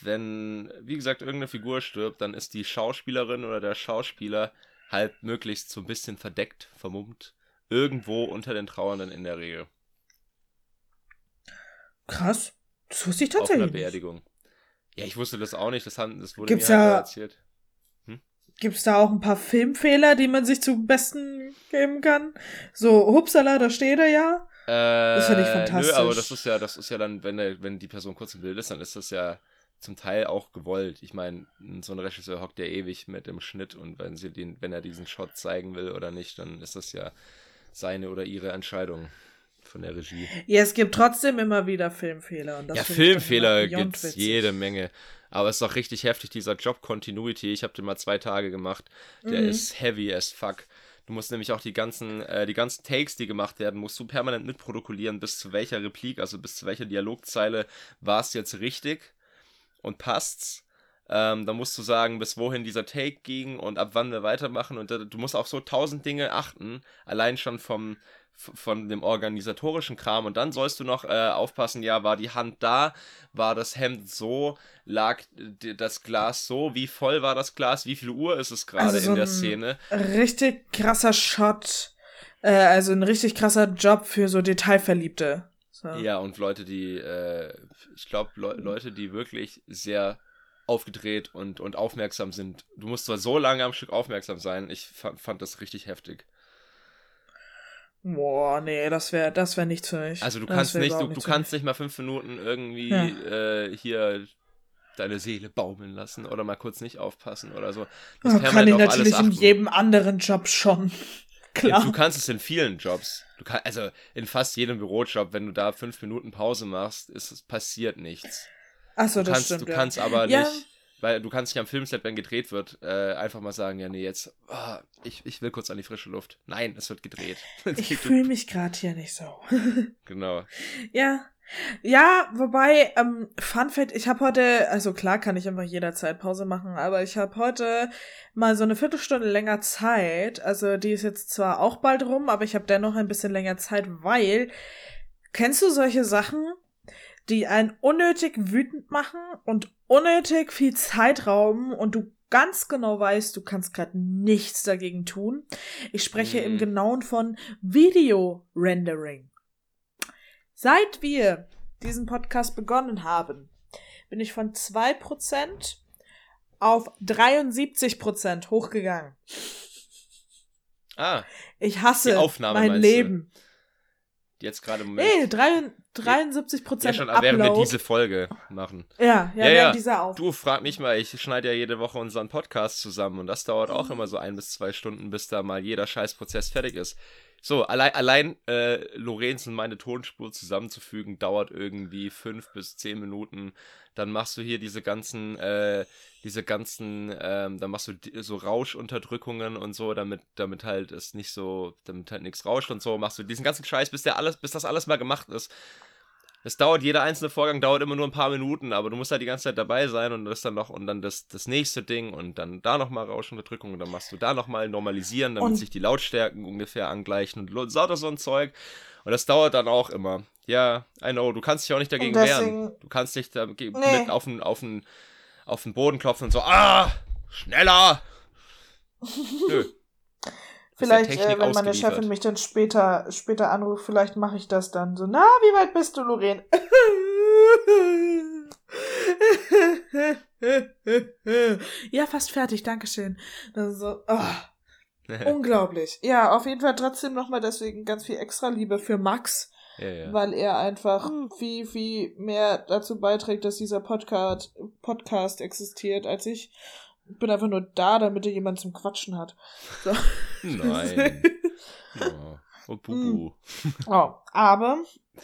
wenn, wie gesagt, irgendeine Figur stirbt, dann ist die Schauspielerin oder der Schauspieler halt möglichst so ein bisschen verdeckt, vermummt, irgendwo unter den Trauernden in der Regel. Krass. Das wusste ich tatsächlich. Auf einer Beerdigung. Nicht. Ja, ich wusste das auch nicht. Das, haben, das wurde Gibt's mir halt da, erzählt. Hm? Gibt es da auch ein paar Filmfehler, die man sich zum Besten geben kann? So, hupsala, da steht er ja. Äh, das finde ich fantastisch. Nö, aber das ist ja, das ist ja dann, wenn, der, wenn die Person kurz im Bild ist, dann ist das ja zum Teil auch gewollt. Ich meine, so ein Regisseur hockt ja ewig mit dem Schnitt und wenn sie den, wenn er diesen Shot zeigen will oder nicht, dann ist das ja seine oder ihre Entscheidung von der Regie. Ja, es gibt trotzdem immer wieder Filmfehler. ja, Filmfehler gibt es jede Menge. Aber es ist auch richtig heftig, dieser Job Continuity. Ich habe den mal zwei Tage gemacht. Der mhm. ist heavy as fuck. Du musst nämlich auch die ganzen, äh, die ganzen Takes, die gemacht werden, musst du permanent mitprotokollieren, bis zu welcher Replik, also bis zu welcher Dialogzeile war es jetzt richtig und passt's. Ähm, da musst du sagen, bis wohin dieser Take ging und ab wann wir weitermachen. Und da, du musst auch so tausend Dinge achten, allein schon vom, von dem organisatorischen Kram und dann sollst du noch äh, aufpassen, ja, war die Hand da, war das Hemd so, lag das Glas so, wie voll war das Glas, wie viel Uhr ist es gerade also so in der Szene. Richtig krasser Shot, äh, also ein richtig krasser Job für so Detailverliebte. So. Ja, und Leute, die, äh, ich glaube, Le Leute, die wirklich sehr aufgedreht und, und aufmerksam sind. Du musst zwar so lange am Stück aufmerksam sein, ich fand das richtig heftig. Boah, nee, das wäre das wär nichts für mich. Also du kannst nicht, du, du kannst nicht mal fünf Minuten irgendwie ja. äh, hier deine Seele baumeln lassen oder mal kurz nicht aufpassen oder so. Das oh, kann, ich natürlich in jedem anderen Job schon. Klar. Ja, du kannst es in vielen Jobs. Du kann, also in fast jedem Bürojob, wenn du da fünf Minuten Pause machst, ist es passiert nichts. Achso, das kannst, stimmt. Du ja. kannst aber ja. nicht weil du kannst nicht am Filmset, wenn gedreht wird, äh, einfach mal sagen, ja, nee, jetzt, oh, ich, ich will kurz an die frische Luft. Nein, es wird gedreht. ich fühle mich gerade hier nicht so. genau. Ja. Ja, wobei, ähm, Fun Fact, ich habe heute, also klar kann ich einfach jederzeit Pause machen, aber ich habe heute mal so eine Viertelstunde länger Zeit. Also die ist jetzt zwar auch bald rum, aber ich habe dennoch ein bisschen länger Zeit, weil, kennst du solche Sachen, die einen unnötig wütend machen und unnötig viel Zeit rauben und du ganz genau weißt, du kannst gerade nichts dagegen tun. Ich spreche mhm. im Genauen von Video-Rendering. Seit wir diesen Podcast begonnen haben, bin ich von 2% auf 73% hochgegangen. Ah. Ich hasse mein Leben. Du? Jetzt gerade im Moment. Nee, 73 Prozent. Ja, schon, während wir diese Folge machen. Ja, ja, ja, ja. dieser auch. Du frag mich mal, ich schneide ja jede Woche unseren Podcast zusammen und das dauert auch immer so ein bis zwei Stunden, bis da mal jeder Scheißprozess fertig ist. So, allein, allein äh, Lorenz und meine Tonspur zusammenzufügen, dauert irgendwie fünf bis zehn Minuten. Dann machst du hier diese ganzen, äh, diese ganzen, ähm, dann machst du so Rauschunterdrückungen und so, damit, damit halt es nicht so, damit halt nichts rauscht und so, machst du diesen ganzen Scheiß, bis der alles, bis das alles mal gemacht ist. Es dauert, jeder einzelne Vorgang dauert immer nur ein paar Minuten, aber du musst halt die ganze Zeit dabei sein und das dann noch und dann das, das nächste Ding und dann da nochmal Rauschunterdrückung und dann machst du da nochmal normalisieren, damit und sich die Lautstärken ungefähr angleichen und lauter so ein Zeug. Und das dauert dann auch immer. Ja, I know, du kannst dich auch nicht dagegen deswegen, wehren. Du kannst dich da nee. mit auf den, auf, den, auf den Boden klopfen und so, ah, schneller! Nö. Vielleicht, äh, wenn meine Chefin mich dann später, später anruft, vielleicht mache ich das dann so. Na, wie weit bist du, Lorraine? ja, fast fertig, Dankeschön. Das ist so, oh, unglaublich. Ja, auf jeden Fall trotzdem nochmal deswegen ganz viel extra Liebe für Max. Ja, ja. Weil er einfach hm. viel, viel mehr dazu beiträgt, dass dieser Podcast, Podcast existiert, als ich bin einfach nur da, damit er jemand zum Quatschen hat. So. Nein. oh. Oh, bubu. oh, aber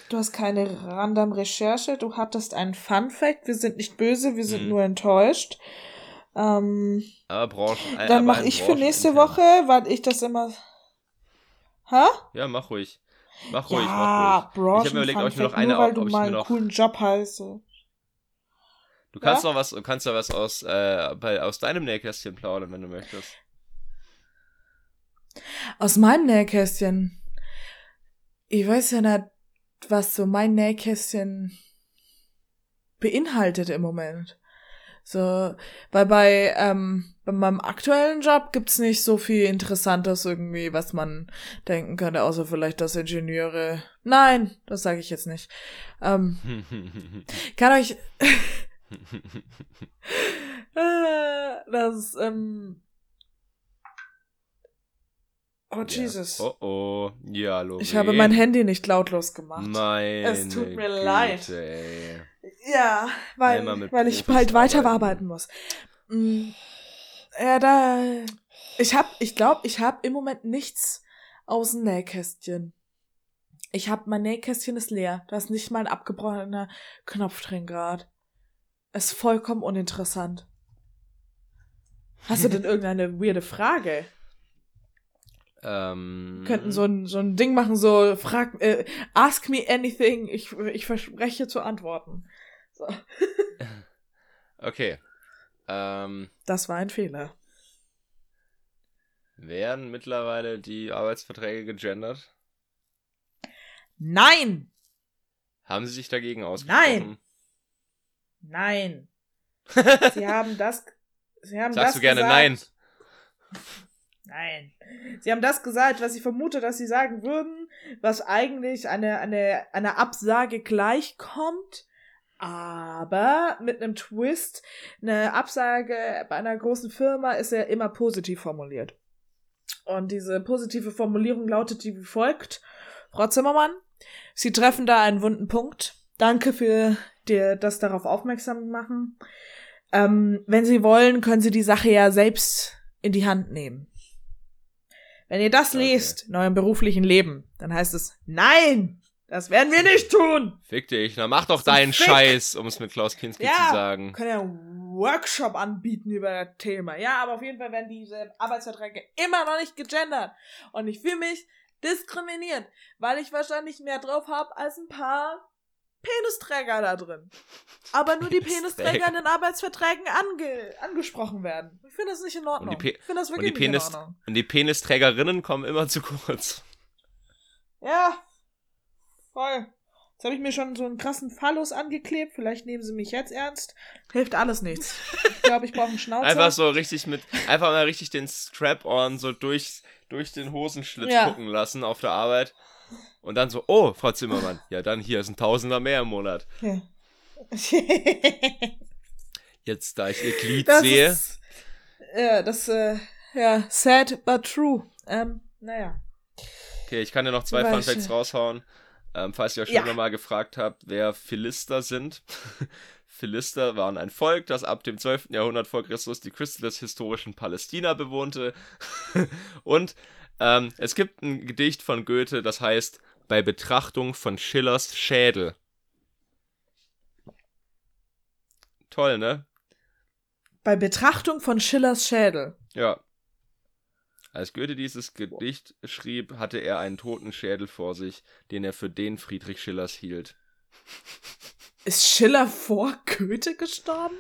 du hast keine random Recherche, du hattest einen Fun Fact. Wir sind nicht böse, wir sind hm. nur enttäuscht. Ähm, aber Branchen. Dann mache ich für nächste Woche, weil ich das immer. Hä? Ja, mach ruhig. Mach ruhig, ja, mach ruhig. ich habe mir überlegt, ob ich mir noch eine nur, weil du mal einen coolen Job heiße. Du kannst ja? noch was, du kannst ja was aus, äh, bei, aus deinem Nähkästchen plaudern, wenn du möchtest. Aus meinem Nähkästchen. Ich weiß ja nicht, was so mein Nähkästchen beinhaltet im Moment. So, weil bei, ähm, bei meinem aktuellen Job gibt's nicht so viel Interessantes irgendwie, was man denken könnte, außer vielleicht, dass Ingenieure. Nein, das sage ich jetzt nicht. Ähm, kann euch. das, ähm. Oh, Jesus. Oh, oh. Ja, Lorraine. Ich habe mein Handy nicht lautlos gemacht. Meine Es tut mir Güte, leid. Ey. Ja, weil, weil ich bald weiterarbeiten muss. Mm, ja, da. Ich hab, ich glaube, ich habe im Moment nichts aus dem Nähkästchen. Ich habe mein Nähkästchen ist leer. Da ist nicht mal ein abgebrochener Knopf drin gerade. Ist vollkommen uninteressant. Hast du denn irgendeine weirde Frage? Ähm, Könnten so ein, so ein Ding machen, so frag, äh, ask me anything, ich, ich verspreche zu antworten. So. okay. Ähm, das war ein Fehler. Werden mittlerweile die Arbeitsverträge gegendert? Nein! Haben Sie sich dagegen ausgesprochen? Nein! Nein. Sie haben das. Sie haben Sagst das du gerne gesagt. nein? Nein. Sie haben das gesagt, was ich vermute, dass sie sagen würden, was eigentlich eine, eine, eine Absage gleichkommt, aber mit einem Twist. Eine Absage bei einer großen Firma ist ja immer positiv formuliert. Und diese positive Formulierung lautet wie folgt. Frau Zimmermann, Sie treffen da einen wunden Punkt. Danke für dir das darauf aufmerksam machen. Ähm, wenn Sie wollen, können Sie die Sache ja selbst in die Hand nehmen. Wenn ihr das okay. lest in eurem beruflichen Leben, dann heißt es Nein! Das werden wir nicht tun! Fick dich, na mach doch deinen Fick. Scheiß, um es mit Klaus Kinski ja, zu sagen. Können ja Workshop anbieten über das Thema. Ja, aber auf jeden Fall werden diese Arbeitsverträge immer noch nicht gegendert. Und ich fühle mich diskriminiert, weil ich wahrscheinlich mehr drauf habe als ein paar Penisträger da drin. Aber nur die Penisträger in den Arbeitsverträgen ange angesprochen werden. Ich finde das nicht in Ordnung. Und die, ich finde das wirklich und die Penis, nicht in Ordnung. Und die Penisträgerinnen kommen immer zu kurz. Ja, voll. Jetzt habe ich mir schon so einen krassen Phallus angeklebt. Vielleicht nehmen sie mich jetzt ernst. Hilft alles nichts. Ich glaube, ich brauche einen Schnauzer. Einfach so richtig mit, einfach mal richtig den Strap-on so durch, durch den Hosenschlitz ja. gucken lassen auf der Arbeit. Und dann so, oh, Frau Zimmermann, ja dann hier ist ein Tausender mehr im Monat. Ja. Jetzt, da ich ihr Glied das sehe. Ist, ja, das, äh, ja, sad but true. Ähm, naja. Okay, ich kann dir noch zwei Fun Facts raushauen. Ähm, falls ihr euch schon ja. mal gefragt habt, wer Philister sind. Philister waren ein Volk, das ab dem 12. Jahrhundert vor Christus die Küste des historischen Palästina bewohnte. Und ähm, es gibt ein Gedicht von Goethe, das heißt Bei Betrachtung von Schillers Schädel. Toll, ne? Bei Betrachtung von Schillers Schädel. Ja. Als Goethe dieses Gedicht schrieb, hatte er einen toten Schädel vor sich, den er für den Friedrich Schillers hielt. Ist Schiller vor Goethe gestorben?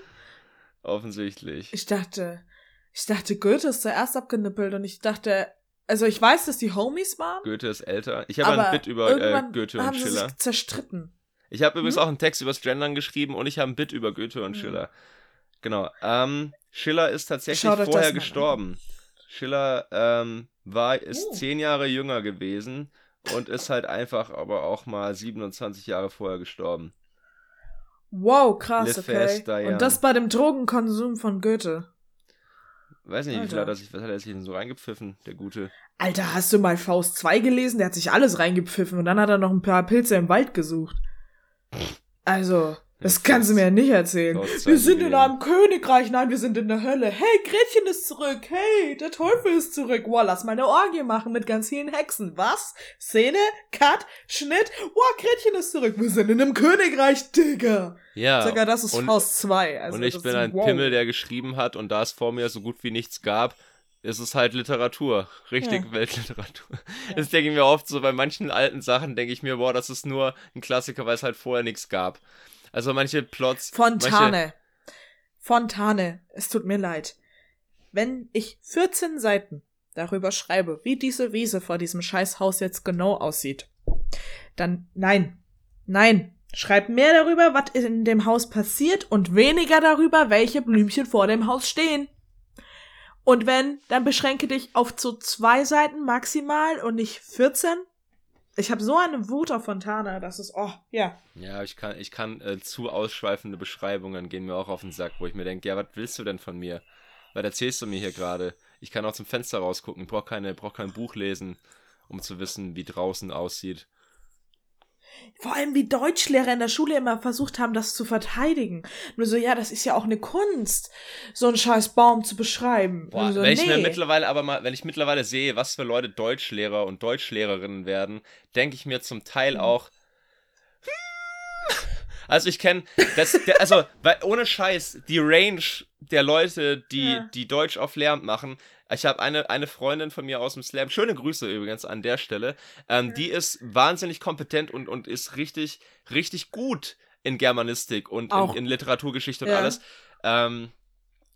Offensichtlich. Ich dachte, ich dachte, Goethe ist zuerst abgenippelt und ich dachte, also ich weiß, dass die Homies waren. Goethe ist älter. Ich habe ein Bit über äh, Goethe und Schiller. Sich zerstritten. Ich habe übrigens hm? auch einen Text über das Gendern geschrieben und ich habe ein Bit über Goethe und hm. Schiller. Genau. Ähm, Schiller ist tatsächlich vorher gestorben. An. Schiller ähm, war, ist oh. zehn Jahre jünger gewesen und ist halt einfach aber auch mal 27 Jahre vorher gestorben. Wow, krass, okay. Und das bei dem Drogenkonsum von Goethe. Weiß nicht, wie viel hat er sich, was hat er sich denn so reingepfiffen, der Gute? Alter, hast du mal Faust 2 gelesen? Der hat sich alles reingepfiffen und dann hat er noch ein paar Pilze im Wald gesucht. Also, das kannst du mir ja nicht erzählen. Wir sind in einem Königreich, nein, wir sind in der Hölle. Hey, Gretchen ist zurück. Hey, der Teufel ist zurück. Wow, lass mal eine Orgie machen mit ganz vielen Hexen. Was? Szene? Cut? Schnitt? Wow, Gretchen ist zurück. Wir sind in einem Königreich, Digga. Ja. Sogar das ist und, Faust 2. Also und ich bin ein wow. Pimmel, der geschrieben hat und da es vor mir so gut wie nichts gab, ist es halt Literatur. Richtig ja. Weltliteratur. Ja. Das denke ich mir oft so, bei manchen alten Sachen denke ich mir, boah, das ist nur ein Klassiker, weil es halt vorher nichts gab. Also manche Plots. Fontane. Manche... Fontane. Es tut mir leid. Wenn ich 14 Seiten darüber schreibe, wie diese Wiese vor diesem Scheißhaus jetzt genau aussieht, dann nein. Nein. Schreib mehr darüber, was in dem Haus passiert und weniger darüber, welche Blümchen vor dem Haus stehen. Und wenn, dann beschränke dich auf so zwei Seiten maximal und nicht 14. Ich habe so eine Wut auf Fontana, das ist, oh, ja. Ja, ich kann, ich kann äh, zu ausschweifende Beschreibungen gehen mir auch auf den Sack, wo ich mir denke, ja, was willst du denn von mir? Was erzählst du mir hier gerade? Ich kann auch zum Fenster rausgucken, brauch keine, brauch kein Buch lesen, um zu wissen, wie draußen aussieht. Vor allem wie Deutschlehrer in der Schule immer versucht haben, das zu verteidigen. Nur so, ja, das ist ja auch eine Kunst, so einen scheiß Baum zu beschreiben. Boah, so, wenn nee. ich mir mittlerweile aber mal, wenn ich mittlerweile sehe, was für Leute Deutschlehrer und Deutschlehrerinnen werden, denke ich mir zum Teil mhm. auch, also ich kenne, also weil ohne Scheiß, die Range der Leute, die, ja. die Deutsch auf Lehramt machen, ich habe eine, eine Freundin von mir aus dem Slam, schöne Grüße übrigens an der Stelle, ähm, die ist wahnsinnig kompetent und, und ist richtig, richtig gut in Germanistik und in, in, Literaturgeschichte und ja. alles. Ähm,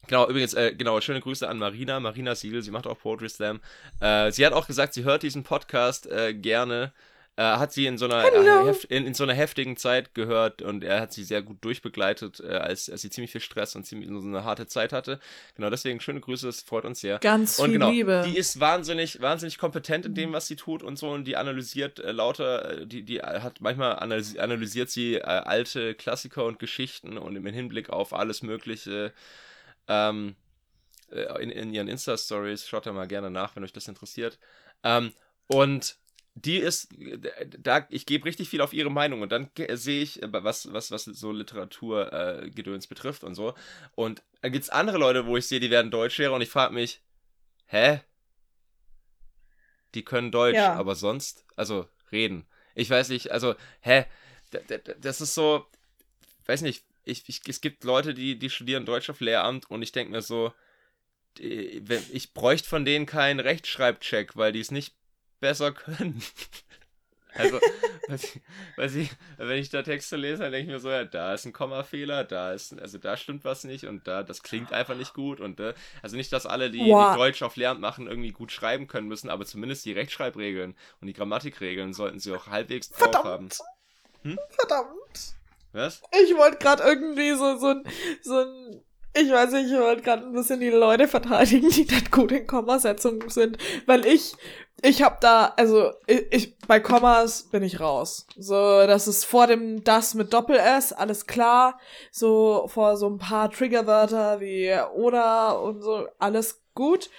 Genau, übrigens, äh, genau, schöne Grüße an Marina, Marina Siegel, sie macht auch Poetry Slam. Äh, sie hat auch gesagt, sie hört diesen Podcast äh, gerne äh, hat sie in so, einer, äh, in, in, so einer heftigen Zeit gehört und er hat sie sehr gut durchbegleitet, äh, als, als sie ziemlich viel Stress und ziemlich so eine harte Zeit hatte. Genau, deswegen schöne Grüße, es freut uns sehr. Ganz und viel genau, Liebe. Die ist wahnsinnig, wahnsinnig kompetent in dem, was sie tut und so und die analysiert äh, lauter, äh, die, die hat manchmal analysiert sie alte Klassiker und Geschichten und im Hinblick auf alles Mögliche. Ähm, in, in ihren Insta-Stories, schaut da mal gerne nach, wenn euch das interessiert. Ähm, und die ist, da, ich gebe richtig viel auf ihre Meinung und dann sehe ich, äh, was, was, was so Literaturgedöns äh, betrifft und so. Und dann gibt es andere Leute, wo ich sehe, die werden Deutschlehrer und ich frage mich, hä? Die können Deutsch, ja. aber sonst, also reden. Ich weiß nicht, also, hä? Das ist so, weiß nicht, ich, ich, es gibt Leute, die, die studieren Deutsch auf Lehramt und ich denke mir so, ich bräuchte von denen keinen Rechtschreibcheck, weil die es nicht besser können. Also, was ich, was ich, wenn ich da Texte lese, dann denke ich mir so, ja, da ist ein Kommafehler, da ist, also da stimmt was nicht und da, das klingt einfach nicht gut und äh, also nicht, dass alle, die, die Deutsch auf Lehramt machen, irgendwie gut schreiben können müssen, aber zumindest die Rechtschreibregeln und die Grammatikregeln sollten sie auch halbwegs drauf Verdammt. haben. Hm? Verdammt. Was? Ich wollte gerade irgendwie so, so ein, so ein ich weiß nicht, ich wollte gerade ein bisschen die Leute verteidigen, die nicht gut in Kommasetzungen sind, weil ich ich hab da, also ich, ich bei Kommas bin ich raus. So, das ist vor dem das mit Doppel S, alles klar. So vor so ein paar Triggerwörter wie oder und so, alles gut.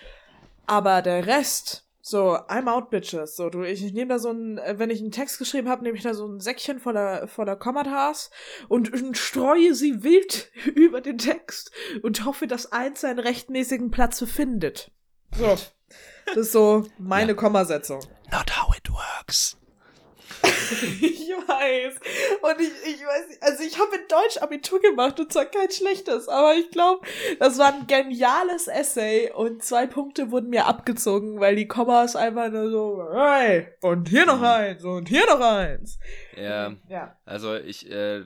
Aber der Rest, so, I'm out, bitches. So, du, ich, ich nehme da so ein, wenn ich einen Text geschrieben habe, nehme ich da so ein Säckchen voller, voller Kommatas und, und streue sie wild über den Text und hoffe, dass eins seinen rechtmäßigen Platz findet. So. Das ist so meine ja. Kommasetzung. Not how it works. ich weiß. Und ich, ich weiß nicht, also ich habe in Deutsch Abitur gemacht und zwar kein schlechtes, aber ich glaube, das war ein geniales Essay und zwei Punkte wurden mir abgezogen, weil die Kommas einfach nur so, hey, und hier noch mhm. eins und hier noch eins. Ja. ja. Also ich, äh,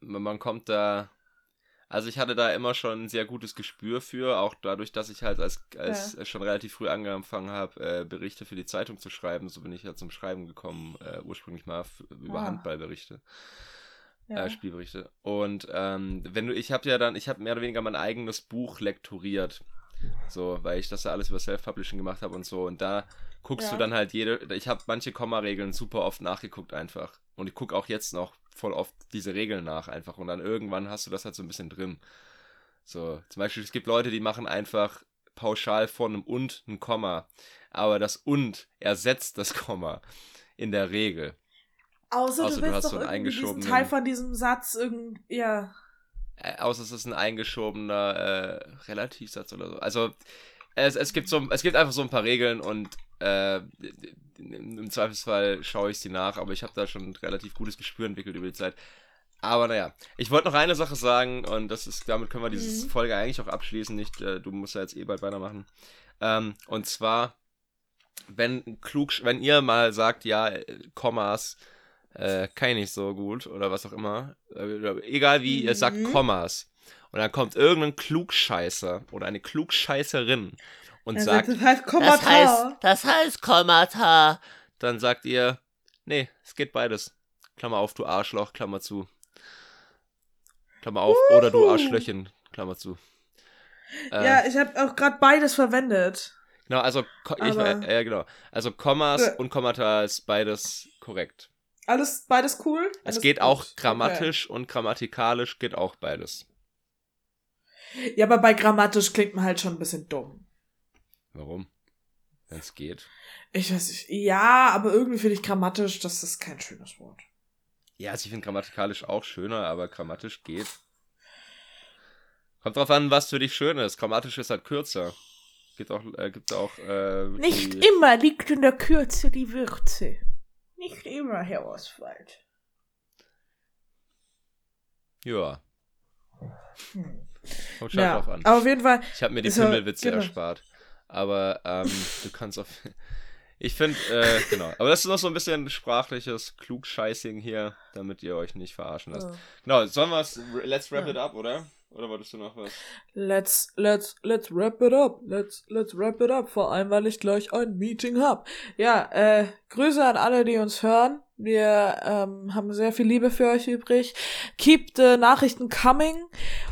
man kommt da also ich hatte da immer schon ein sehr gutes Gespür für, auch dadurch, dass ich halt als, als ja. schon relativ früh angefangen habe, äh, Berichte für die Zeitung zu schreiben. So bin ich ja zum Schreiben gekommen, äh, ursprünglich mal über ah. Handballberichte. Ja. Äh, Spielberichte. Und ähm, wenn du, ich habe ja dann, ich habe mehr oder weniger mein eigenes Buch lektoriert. So, weil ich das ja alles über Self-Publishing gemacht habe und so. Und da guckst ja. du dann halt jede, ich habe manche Komma-Regeln super oft nachgeguckt einfach. Und ich gucke auch jetzt noch voll oft diese Regeln nach einfach und dann irgendwann hast du das halt so ein bisschen drin. So, zum Beispiel, es gibt Leute, die machen einfach pauschal vor einem und ein Komma, aber das und ersetzt das Komma in der Regel. Außer, Außer du, du hast so einen eingeschobenen Teil von diesem Satz irgendwie, ja. Äh, außer es ist ein eingeschobener äh, Relativsatz oder so. Also es, es gibt so es gibt einfach so ein paar Regeln und äh, im Zweifelsfall schaue ich sie nach, aber ich habe da schon ein relativ gutes Gespür entwickelt über die Zeit. Aber naja, ich wollte noch eine Sache sagen und das ist, damit können wir diese mhm. Folge eigentlich auch abschließen. Nicht, äh, du musst ja jetzt eh bald weitermachen. Ähm, und zwar, wenn klug, wenn ihr mal sagt, ja, äh, Kommas, äh, kann ich nicht so gut oder was auch immer, äh, egal wie, mhm. ihr sagt mhm. Kommas und dann kommt irgendein Klugscheißer oder eine Klugscheißerin und ja, sagt, das heißt Kommata. Das heißt, das heißt Kommata. Dann sagt ihr, nee, es geht beides. Klammer auf, du Arschloch, Klammer zu. Klammer auf, uh. oder du Arschlöchen, Klammer zu. Äh, ja, ich habe auch gerade beides verwendet. Genau, also, ich, äh, genau. Also Kommas ja. und Kommata ist beides korrekt. Alles, beides cool? Es geht gut. auch grammatisch okay. und grammatikalisch geht auch beides. Ja, aber bei grammatisch klingt man halt schon ein bisschen dumm. Warum? Wenn es geht. Ich weiß nicht. Ja, aber irgendwie finde ich grammatisch, das ist kein schönes Wort. Ja, also ich finde grammatikalisch auch schöner, aber grammatisch geht. Kommt drauf an, was für dich schön ist. Grammatisch ist halt kürzer. Gibt auch, äh, gibt auch. Äh, Nicht immer liegt in der Kürze die Würze. Nicht immer, Herr Oswald. Ja. Hm. Kommt schon ja, drauf an. Aber auf jeden Fall. Ich habe mir die Pimmelwitze genau. erspart. Aber ähm, du kannst auf. Ich finde, äh, genau. Aber das ist noch so ein bisschen sprachliches Klugscheißing hier, damit ihr euch nicht verarschen lasst. Oh. Genau, sollen wir es. Let's wrap ja. it up, oder? Oder wolltest du noch was? Let's, let's, let's wrap it up. Let's, let's wrap it up. Vor allem, weil ich gleich ein Meeting hab. Ja, äh, Grüße an alle, die uns hören. Wir ähm, haben sehr viel Liebe für euch übrig. Keep the Nachrichten coming.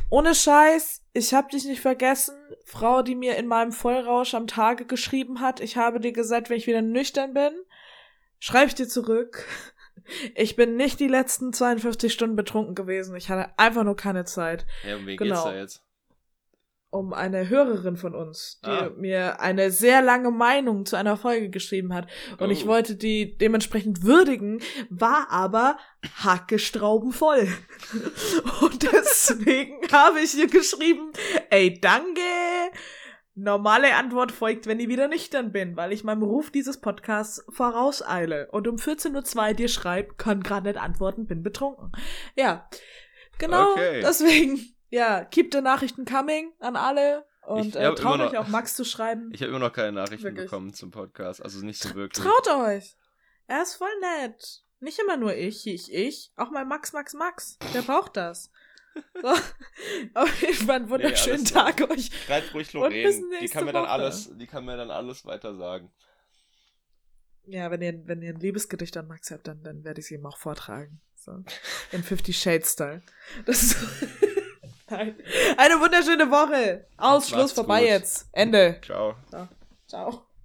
Ohne Scheiß, ich hab dich nicht vergessen. Frau, die mir in meinem Vollrausch am Tage geschrieben hat, ich habe dir gesagt, wenn ich wieder nüchtern bin, schreib ich dir zurück. Ich bin nicht die letzten 52 Stunden betrunken gewesen. Ich hatte einfach nur keine Zeit. Ja, um wen genau. geht's da jetzt? Um eine Hörerin von uns, die ah. mir eine sehr lange Meinung zu einer Folge geschrieben hat. Und oh. ich wollte die dementsprechend würdigen, war aber hackestraubenvoll. Und deswegen habe ich ihr geschrieben, ey, danke. Normale Antwort folgt, wenn ich wieder nüchtern bin, weil ich meinem Ruf dieses Podcasts vorauseile und um 14.02 Uhr dir schreibe, kann gerade nicht antworten, bin betrunken. Ja. Genau, okay. deswegen, ja, keep the Nachrichten coming an alle. Und äh, traut euch auch Max zu schreiben. Ich habe immer noch keine Nachrichten wirklich. bekommen zum Podcast, also nicht so wirklich. Traut euch! Er ist voll nett. Nicht immer nur ich, ich, ich. Auch mal Max, Max, Max. Der braucht das. So. Auf jeden Fall einen wunderschönen nee, Tag gut. euch. Schreibt ruhig Lorraine. Die kann mir dann alles, die kann mir dann alles weiter sagen. Ja, wenn ihr, wenn ihr ein Liebesgedicht an Max habt, dann, dann werde ich es ihm auch vortragen. So. In Fifty Shades Style. Das ist Nein. Eine wunderschöne Woche. Aus, Schluss, vorbei gut. jetzt. Ende. Ciao. So. Ciao.